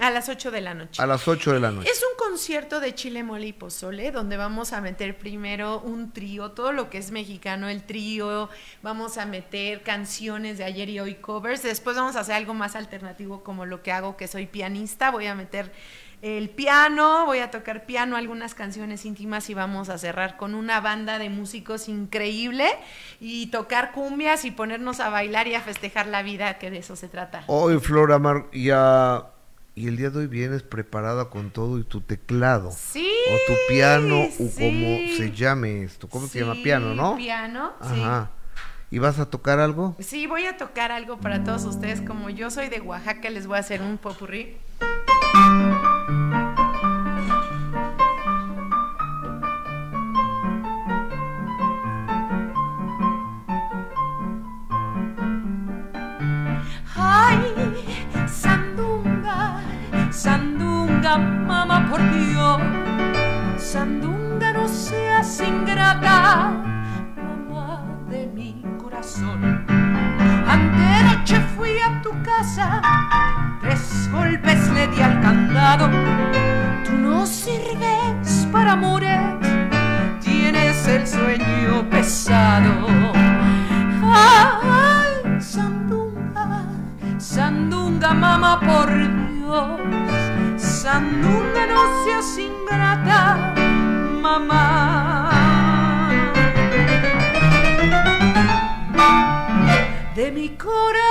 M: A las 8 de la noche.
B: A las 8 de la noche.
M: Es un concierto de chile, mole y pozole, donde vamos a meter primero un trío, todo lo que es mexicano, el trío, vamos a meter canciones de ayer y hoy covers, después vamos a hacer algo más alternativo como lo que hago, que soy pianista, voy a meter el piano, voy a tocar piano, algunas canciones íntimas y vamos a cerrar con una banda de músicos increíble y tocar cumbias y ponernos a bailar y a festejar la vida, que de eso se trata.
B: Hoy, Flor Amar, ya... Y el día de hoy vienes preparada con todo y tu teclado.
M: Sí.
B: O tu piano, o como se llame esto. ¿Cómo se llama? Piano, ¿no?
M: Piano, sí.
B: Ajá. ¿Y vas a tocar algo?
M: Sí, voy a tocar algo para todos ustedes. Como yo soy de Oaxaca, les voy a hacer un popurrí.
N: Casa, tres golpes le di al candado. Tú no sirves para amores, tienes el sueño pesado. Ay, Sandunga, Sandunga, mamá, por Dios. Sandunga, no seas ingrata, mamá. De mi corazón.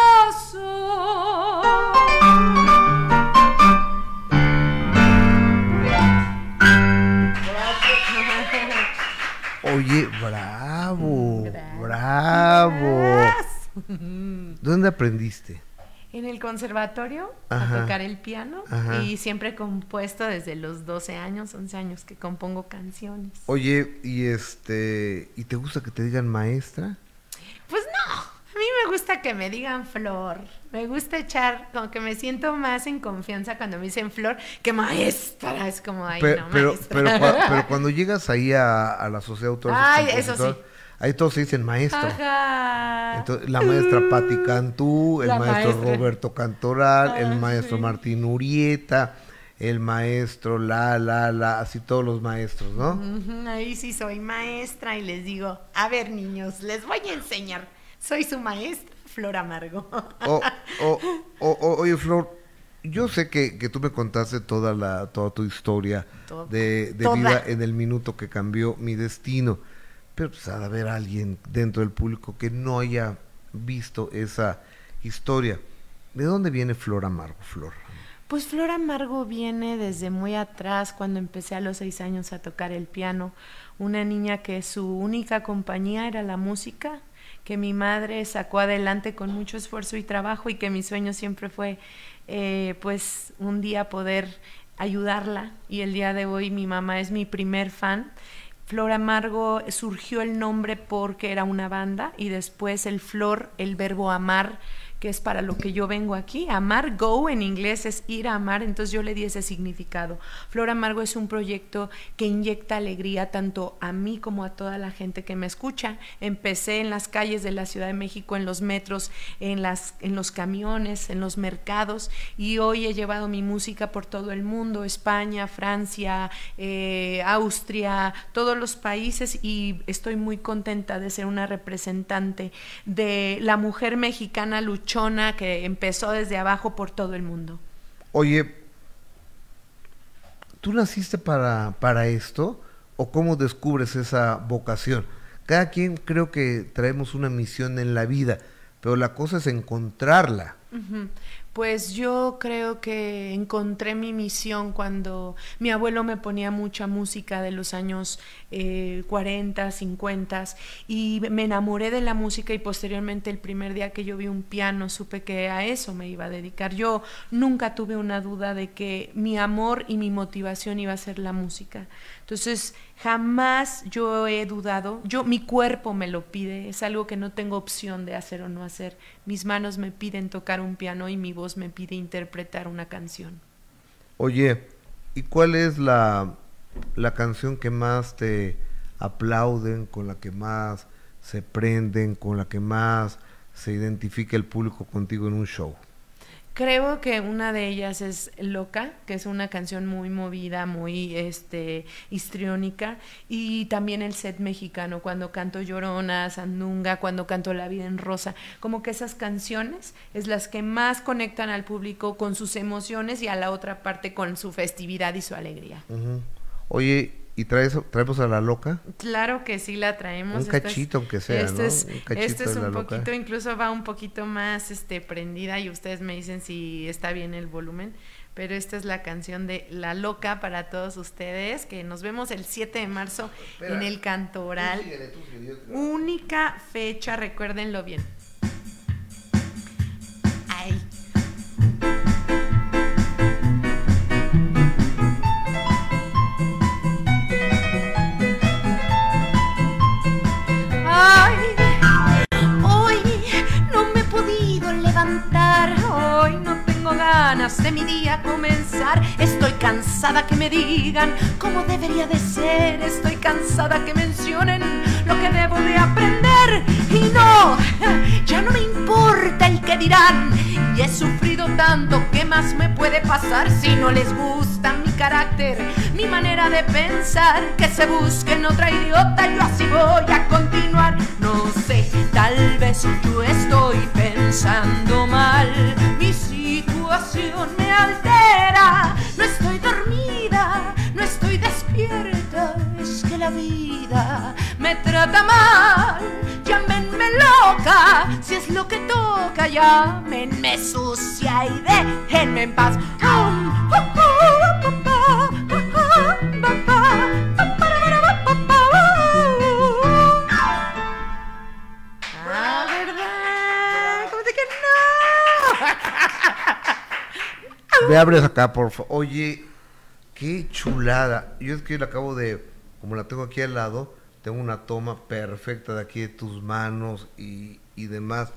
B: Oye, bravo, bravo. ¿Dónde aprendiste?
M: En el conservatorio
B: Ajá.
M: a tocar el piano
B: Ajá.
M: y siempre he compuesto desde los 12 años, 11 años que compongo canciones.
B: Oye, y este, ¿y te gusta que te digan maestra?
M: Pues no, a mí me gusta que me digan flor. Me gusta echar, como que me siento más en confianza cuando me dicen flor que maestra. Es como, ay,
B: Pe-
M: no,
B: pero, pero, pero cuando llegas ahí a, a la sociedad y
M: Ay, eso
B: compositores, ahí todos se dicen maestro.
M: Ajá.
B: Entonces, la maestra Patti Cantú, el maestro
M: maestra.
B: Roberto Cantoral, el maestro
M: sí.
B: Martín Urieta, el maestro la, la, la, así todos los maestros, ¿no?
M: Ahí sí soy maestra y les digo, a ver niños, les voy a enseñar. Soy su maestra, Flor Amargo.
B: O, o- o- o- oye, Flor, yo sé que, que tú me contaste toda la toda tu historia
M: Todo.
B: de, de
M: Toda.
B: vida en el minuto que cambió mi destino, pero pues ha de haber alguien dentro del público que no haya visto esa historia. ¿De dónde viene Flor Amargo, Flor?
M: Pues Flor Amargo viene desde muy atrás, cuando empecé a los seis años a tocar el piano. Una niña que su única compañía era la música, que mi madre sacó adelante con mucho esfuerzo y trabajo y que mi sueño siempre fue, eh, pues, un día poder ayudarla. Y el día de hoy mi mamá es mi primer fan. Flor Amargo surgió el nombre porque era una banda y después el flor, el verbo amar que es para lo que yo vengo aquí. Amar, go en inglés es ir a amar, entonces yo le di ese significado. Flor Amargo es un proyecto que inyecta alegría tanto a mí como a toda la gente que me escucha. Empecé en las calles de la Ciudad de México, en los metros, en, las, en los camiones, en los mercados y hoy he llevado mi música por todo el mundo, España, Francia, eh, Austria, todos los países y estoy muy contenta de ser una representante de la mujer mexicana luchona que empezó desde abajo por todo el mundo.
B: Oye, ¿tú naciste para, para esto o cómo descubres esa vocación? Cada quien creo que traemos una misión en la vida, pero la cosa es encontrarla.
M: Pues yo creo que encontré mi misión cuando mi abuelo me ponía mucha música de los años eh, 40, 50 y me enamoré de la música y posteriormente el primer día que yo vi un piano supe que a eso me iba a dedicar. Yo nunca tuve una duda de que mi amor y mi motivación iba a ser la música. Entonces jamás yo he dudado, yo mi cuerpo me lo pide, es algo que no tengo opción de hacer o no hacer. Mis manos me piden tocar un piano y mi voz me pide interpretar una canción.
B: Oye, ¿y cuál es la, la canción que más te aplauden, con la que más se prenden, con la que más se identifica el público contigo en un show?
M: Creo que una de ellas es Loca, que es una canción muy movida, muy este histriónica, y también el set mexicano, cuando canto Llorona, Sandunga, cuando canto La vida en rosa, como que esas canciones es las que más conectan al público con sus emociones y a la otra parte con su festividad y su alegría.
B: Oye, ¿y traes, traemos a la loca?
M: Claro que sí la traemos.
B: Un cachito, aunque sea,
M: este
B: ¿no?
M: Es,
B: Un cachito
M: este es un
B: loca.
M: poquito, incluso va un poquito más este, prendida y ustedes me dicen si está bien el volumen. Pero esta es la canción de La Loca para todos ustedes, que nos vemos el 7 de marzo
B: Espera.
M: en el Cantoral.
B: Tú síguele, tú síguele, yo te-
M: Única fecha, recuérdenlo bien.
N: De mi día comenzar. Estoy cansada que me digan cómo debería de ser, estoy cansada que mencionen lo que debo de aprender. Y no, ya no me importa el que dirán, y he sufrido tanto, ¿qué más me puede pasar si no les gusta mi carácter, mi manera de pensar? Que se busquen otra idiota, yo así voy a continuar. No sé, tal vez yo estoy pensando mal, situación me altera. No estoy dormida, no estoy despierta, es que la vida me trata mal. Llámenme loca, si es lo que toca, llámenme sucia y déjenme en paz.
M: Ah,
B: Me abres acá, por favor. Oye, qué chulada. Yo es que la acabo de, como la tengo aquí al lado, tengo una toma perfecta de aquí de tus manos y, y demás.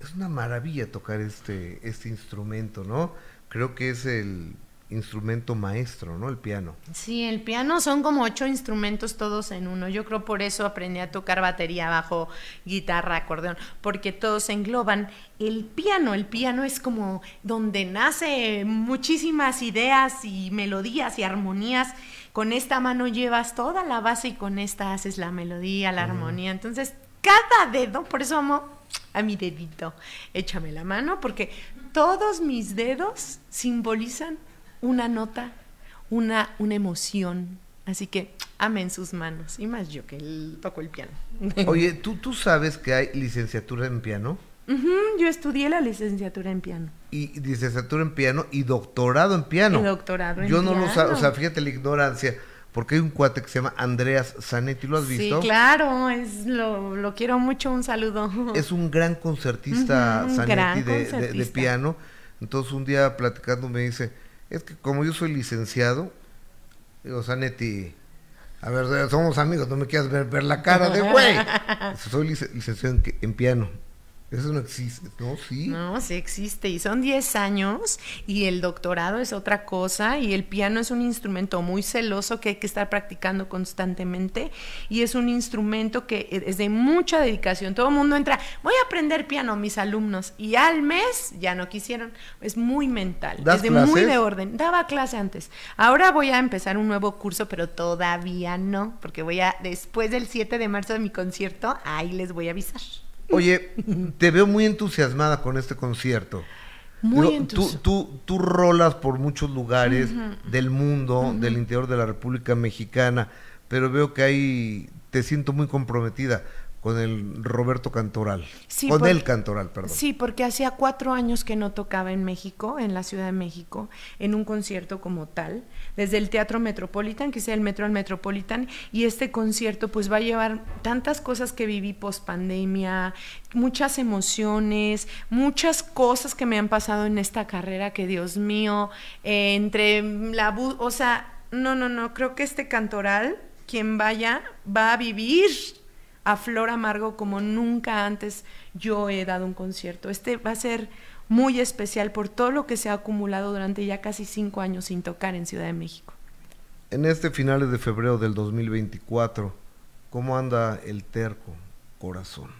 B: Es una maravilla tocar este, este instrumento, ¿no? Creo que es el instrumento maestro, ¿no? El piano.
M: Sí, el piano son como ocho instrumentos todos en uno. Yo creo por eso aprendí a tocar batería, bajo, guitarra, acordeón, porque todos se engloban. El piano, el piano es como donde nace muchísimas ideas y melodías y armonías. Con esta mano llevas toda la base y con esta haces la melodía, la armonía. Entonces, cada dedo, por eso amo a mi dedito, échame la mano, porque todos mis dedos simbolizan una nota, una, una emoción, Así que amen sus manos. Y más yo que el- toco el piano.
B: Oye, ¿tú, ¿tú sabes que hay licenciatura en piano?
M: Ujú, yo estudié la licenciatura en piano.
B: Y licenciatura en piano y doctorado en piano.
M: Y doctorado en
B: Yo no lo
M: piano.
B: sabía, o sea, fíjate la ignorancia, porque hay un cuate que se llama Andreas Zanetti, ¿lo has visto?
M: Sí, claro, es lo, lo quiero mucho, un saludo.
B: Es un gran concertista
M: Ujú,
B: Zanetti
M: gran
B: de- de, de
M: concertista.
B: piano. Entonces un día platicando me dice, es que como yo soy licenciado, digo, Zanetti, a ver, somos amigos, no me quieras ver, ver la cara de güey. Soy lic- licenciado en piano. Eso no existe, ¿no? Sí.
M: No, sí existe y son 10 años y el doctorado es otra cosa y el piano es un instrumento muy celoso que hay que estar practicando constantemente y es un instrumento que es de mucha dedicación. Todo el mundo entra, voy a aprender piano, mis alumnos, y al mes ya no quisieron. Es muy mental,
B: ¿Das
M: es de muy de orden. Daba clase antes. Ahora voy a empezar un nuevo curso, pero todavía no, porque voy a, después del 7 de marzo de mi concierto, ahí les voy a avisar.
B: Oye, te veo muy entusiasmada con este concierto.
M: Muy
B: Digo, tú, tú, tú rolas por muchos lugares del mundo, del interior de la República Mexicana, pero veo que ahí te siento muy comprometida con el Roberto Cantoral.
M: Sí,
B: con
M: por-
B: el Cantoral, perdón.
M: Sí, porque hacía cuatro años que no tocaba en México, en la Ciudad de México, en un concierto como tal, desde el Teatro Metropolitan, que sea el Metro al Metropolitan, y este concierto pues va a llevar tantas cosas que viví post pandemia, muchas emociones, muchas cosas que me han pasado en esta carrera que Dios mío, eh, entre la, o sea, no, no, no, creo que este cantoral, quien vaya, va a vivir a Flor Amargo como nunca antes yo he dado un concierto. Este va a ser muy especial por todo lo que se ha acumulado durante ya casi cinco años sin tocar en Ciudad de México.
B: En este finales de febrero del 2024, ¿cómo anda el terco corazón?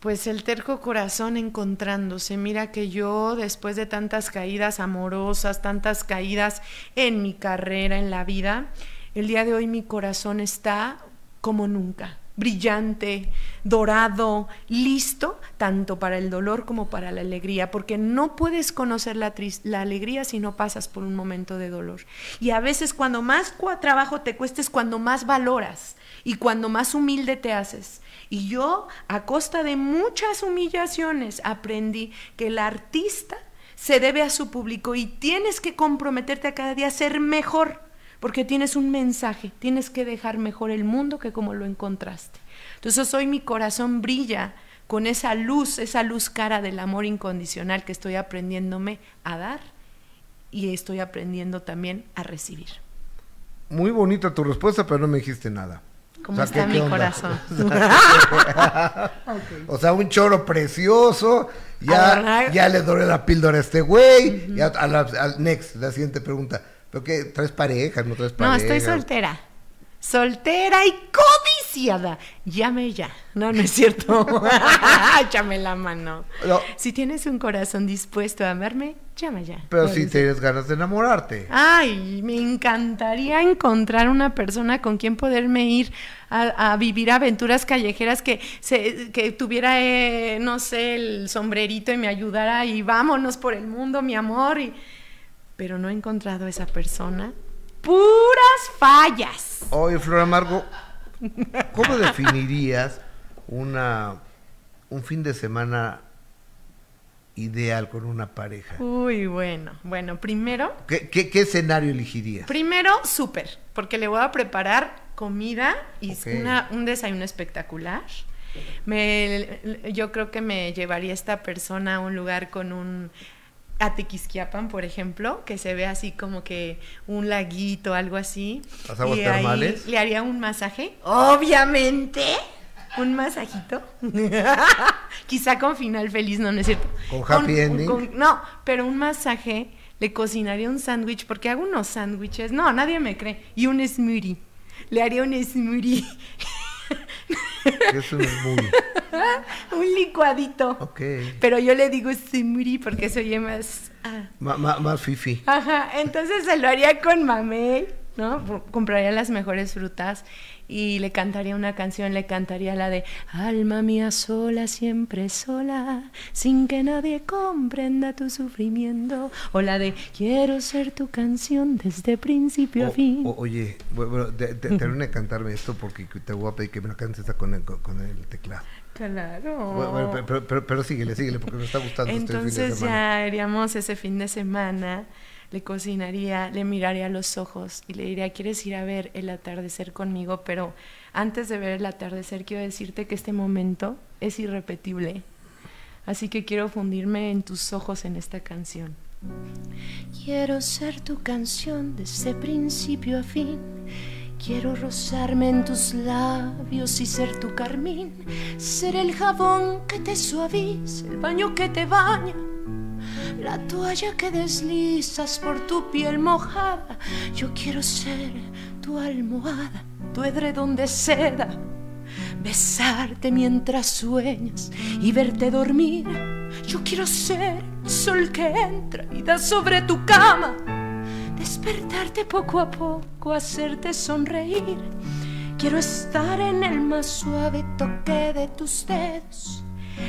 M: Pues el terco corazón encontrándose. Mira que yo, después de tantas caídas amorosas, tantas caídas en mi carrera, en la vida, el día de hoy mi corazón está como nunca, brillante, dorado, listo, tanto para el dolor como para la alegría, porque no puedes conocer la, alegría si no pasas por un momento de dolor. Y a veces cuando más trabajo te cuesta es cuando más valoras y cuando más humilde te haces. Y yo, a costa de muchas humillaciones, aprendí que el artista se debe a su público y tienes que comprometerte a cada día a ser mejor, porque tienes un mensaje, tienes que dejar mejor el mundo que como lo encontraste. Entonces hoy mi corazón brilla con esa luz, esa luz cara del amor incondicional que estoy aprendiéndome a dar y estoy aprendiendo también a recibir.
B: Muy bonita tu respuesta, pero no me dijiste nada.
M: ¿Cómo está mi corazón?
B: o sea, un choro precioso. Ya, ya le doré la píldora a este güey. Ya a la, al next, la siguiente pregunta. ¿Pero qué? ¿Traes pareja? ¿No traes
M: No,
B: pareja?
M: estoy soltera. Soltera y codiciada. Llame ya. No, no es cierto. Échame la mano.
B: No.
M: Si tienes un corazón dispuesto a amarme, llama ya.
B: Pero
M: No,
B: si
M: es-
B: tienes ganas de enamorarte.
M: Ay, me encantaría encontrar una persona con quien poderme ir a, a vivir aventuras callejeras que, se, que tuviera, eh, no sé, el sombrerito y me ayudara y vámonos por el mundo, mi amor. Y... Pero no he encontrado a esa persona. Puras fallas.
B: Oye, Flor Amargo, ¿cómo definirías una un fin de semana ideal con una pareja?
M: Uy, bueno, bueno, primero,
B: ¿Qué, qué, qué escenario elegirías?
M: primero, súper, porque le voy a preparar comida y
B: Ok.
M: una- un desayuno espectacular. Me, yo creo que me llevaría esta persona a un lugar con un a Tequisquiapan, por ejemplo, que se ve así como que un laguito, algo así.
B: ¿Las aguas
M: Y ahí
B: termales?
M: le haría un masaje, obviamente, un masajito, quizá con final feliz, no, no es cierto.
B: ¿Con happy ending?
M: no, pero un masaje, le cocinaría un sándwich, porque hago unos sándwiches, no, nadie me cree, y un smoothie. Le haría un smoothie,
B: Que es un
M: un licuadito.
B: Ok.
M: Pero yo le digo smoothie porque se oye más... ah.
B: Ma- ma- más fifi.
M: Ajá, entonces se lo haría con mamey, ¿no? Compraría las mejores frutas y le cantaría una canción, le cantaría la de Alma mía sola, siempre sola, sin que nadie comprenda tu sufrimiento, o la de Quiero ser tu canción desde principio a
B: O-
M: fin.
B: o- oye, bueno, termina de cantarme esto porque te voy a pedir que me la cantes con el, con, el teclado.
M: Claro.
B: Bueno, pero, pero, pero, pero síguele, síguele porque me está gustando este fin de
M: Entonces ya haríamos ese fin de semana, le cocinaría, le miraría a los ojos y le diría, ¿quieres ir a ver el atardecer conmigo? Pero antes de ver el atardecer quiero decirte que este momento es irrepetible. Así que quiero fundirme en tus ojos en esta canción. Quiero ser tu canción desde principio a fin. Quiero rozarme en tus labios y ser tu carmín. Ser el jabón que te suaviza, el baño que te baña. La toalla que deslizas por tu piel mojada. Yo quiero ser tu almohada, tu edredón de seda. Besarte mientras sueñas y verte dormir. Yo quiero ser el sol que entra y da sobre tu cama. Despertarte poco a poco, hacerte sonreír. Quiero estar en el más suave toque de tus dedos.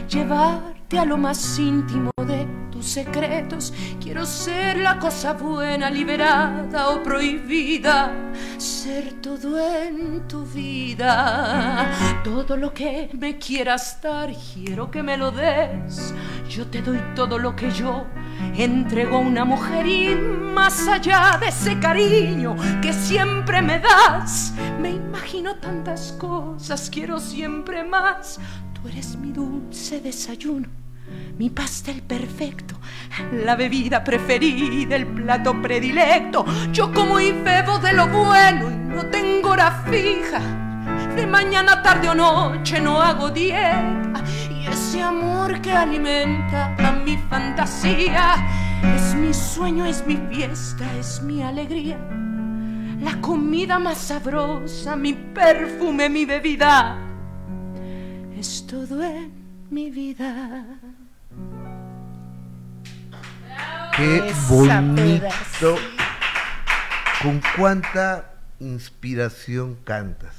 M: Llevarte a lo más íntimo de tus secretos. Quiero ser la cosa buena, liberada o prohibida. Ser todo en tu vida. Todo lo que me quieras dar, quiero que me lo des. Yo te doy todo lo que yo entrego a una mujer y más allá de ese cariño que siempre me das. Me imagino tantas cosas, quiero siempre más. Eres mi dulce desayuno, mi pastel perfecto, la bebida preferida, el plato predilecto. Yo como y bebo de lo bueno y no tengo hora fija. De mañana, tarde o noche no hago dieta. Y ese amor que alimenta a mi fantasía es mi sueño, es mi fiesta, es mi alegría. La comida más sabrosa, mi perfume, mi bebida. Es todo en mi vida.
B: Qué bonito. Con cuánta inspiración cantas.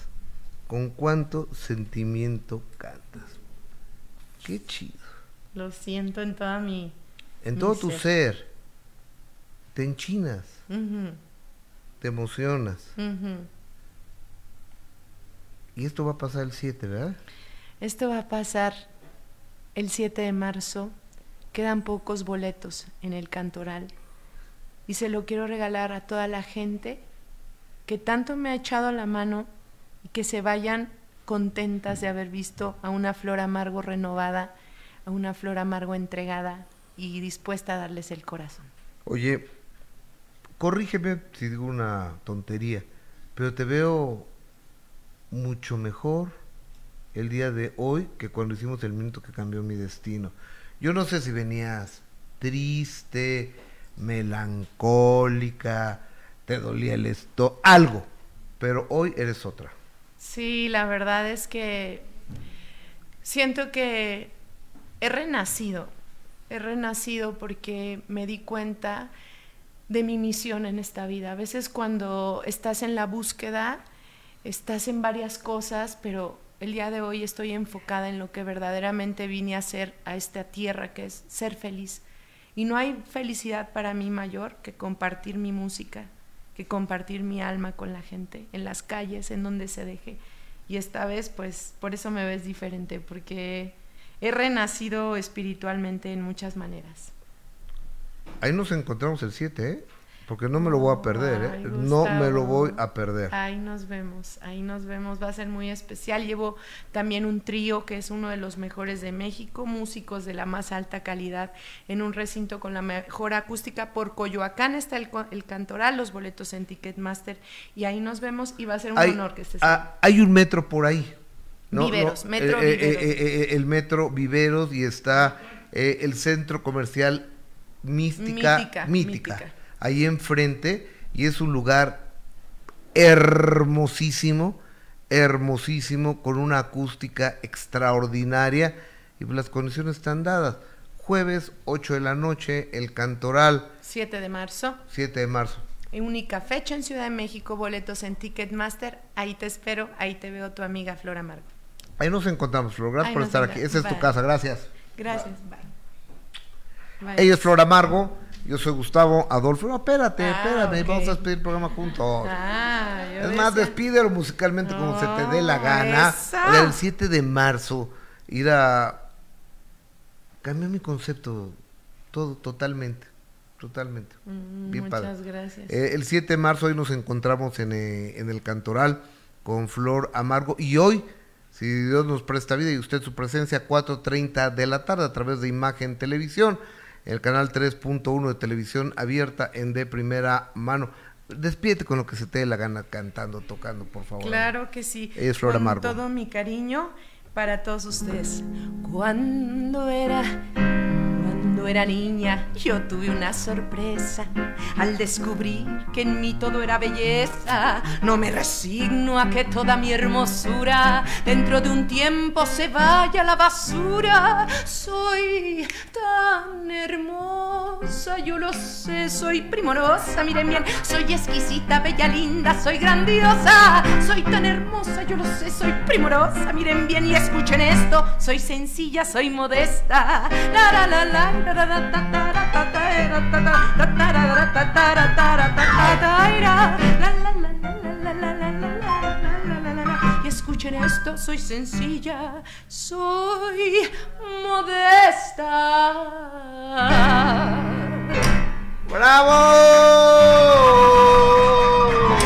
B: Con cuánto sentimiento cantas. Qué chido.
M: Lo siento en toda mi.
B: En
M: mi
B: todo tu ser. Te enchinas, te emocionas. Y esto va a pasar el 7, ¿verdad?
M: Esto va a pasar el 7 de marzo. Quedan pocos boletos en el Cantoral. Y se lo quiero regalar a toda la gente que tanto me ha echado la mano y que se vayan contentas de haber visto a una flor amargo renovada, a una flor amargo entregada y dispuesta a darles el corazón.
B: Oye, corrígeme si digo una tontería, pero te veo mucho mejor el día de hoy que cuando hicimos el minuto que cambió mi destino. Yo no sé si venías triste, melancólica, te dolía el esto, algo, pero hoy eres otra.
M: Sí, la verdad es que siento que he renacido, he renacido porque me di cuenta de mi misión en esta vida. A veces cuando estás en la búsqueda, estás en varias cosas, pero el día de hoy estoy enfocada en lo que verdaderamente vine a hacer a esta tierra, que es ser feliz. Y no hay felicidad para mí mayor que compartir mi música, que compartir mi alma con la gente, en las calles, en donde se deje. Y esta vez, pues, por eso me ves diferente, porque he renacido espiritualmente en muchas maneras.
B: Ahí nos encontramos el 7, ¿eh? Porque no me lo voy a perder,
M: Ay,
B: ¿eh? No me lo voy a perder.
M: Ahí nos vemos, ahí nos vemos, va a ser muy especial. Llevo también un trío que es uno de los mejores de México, músicos de la más alta calidad, en un recinto con la mejor acústica. Por Coyoacán está el, el Cantoral, los boletos en Ticketmaster, y ahí nos vemos y va a ser un
B: hay,
M: honor que estés
B: ah, hay un metro por ahí. ¿no?
M: Viveros,
B: No,
M: metro
B: eh, eh,
M: Viveros.
B: eh, eh, el metro Viveros y está eh, el centro comercial Mística,
M: Mítica,
B: Mítica,
M: Mítica.
B: Ahí enfrente y es un lugar hermosísimo, hermosísimo, con una acústica extraordinaria y pues las condiciones están dadas. Jueves 8 de la noche, el Cantoral,
M: 7 de marzo.
B: 7 de marzo.
M: Única fecha en Ciudad de México, boletos en Ticketmaster. Ahí te espero, ahí te veo tu amiga Flora Margo.
B: Ahí nos encontramos, Flor. Gracias
M: Ahí
B: por estar aquí. Esa es tu casa, gracias.
M: Gracias, bye.
B: Ella es Flor Amargo, yo soy Gustavo Adolfo. No, espérate,
M: Ah,
B: espérame, vamos a despedir el programa juntos.
M: Ah,
B: es más, despídelo musicalmente como se te dé la gana.
M: esa.
B: El 7 de marzo, ir a... Cambió mi concepto, todo, totalmente, totalmente.
M: Mm,
B: Bien
M: muchas
B: padre.
M: gracias.
B: Eh, el 7 de marzo hoy nos encontramos en, eh, en el Cantoral con Flor Amargo y hoy, si Dios nos presta vida y usted su presencia, 4.30 de la tarde a través de Imagen Televisión, el canal 3.1 de televisión abierta en de primera mano. Despídete con lo que se te dé la gana cantando, tocando, por favor.
M: Claro que sí.
B: Ella es Flor
M: Con todo mi cariño para todos ustedes. Cuando era, cuando era niña, yo tuve una sorpresa al descubrir que en mí todo era belleza. No me resigno a que toda mi hermosura dentro de un tiempo se vaya a la basura. Soy tan hermosa, yo lo sé, soy primorosa, miren bien, soy exquisita, bella, linda, soy grandiosa, soy tan hermosa, yo lo sé, soy primorosa, miren bien y escuchen esto, soy sencilla, soy modesta. La la la la y escuchen esto, soy sencilla, soy modesta.
B: ¡Bravo!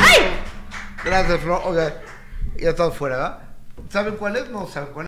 B: ¡Ay! Gracias, Flor. Okay. Ya estamos fuera, ¿verdad? ¿Saben cuál es? No saben cuál es.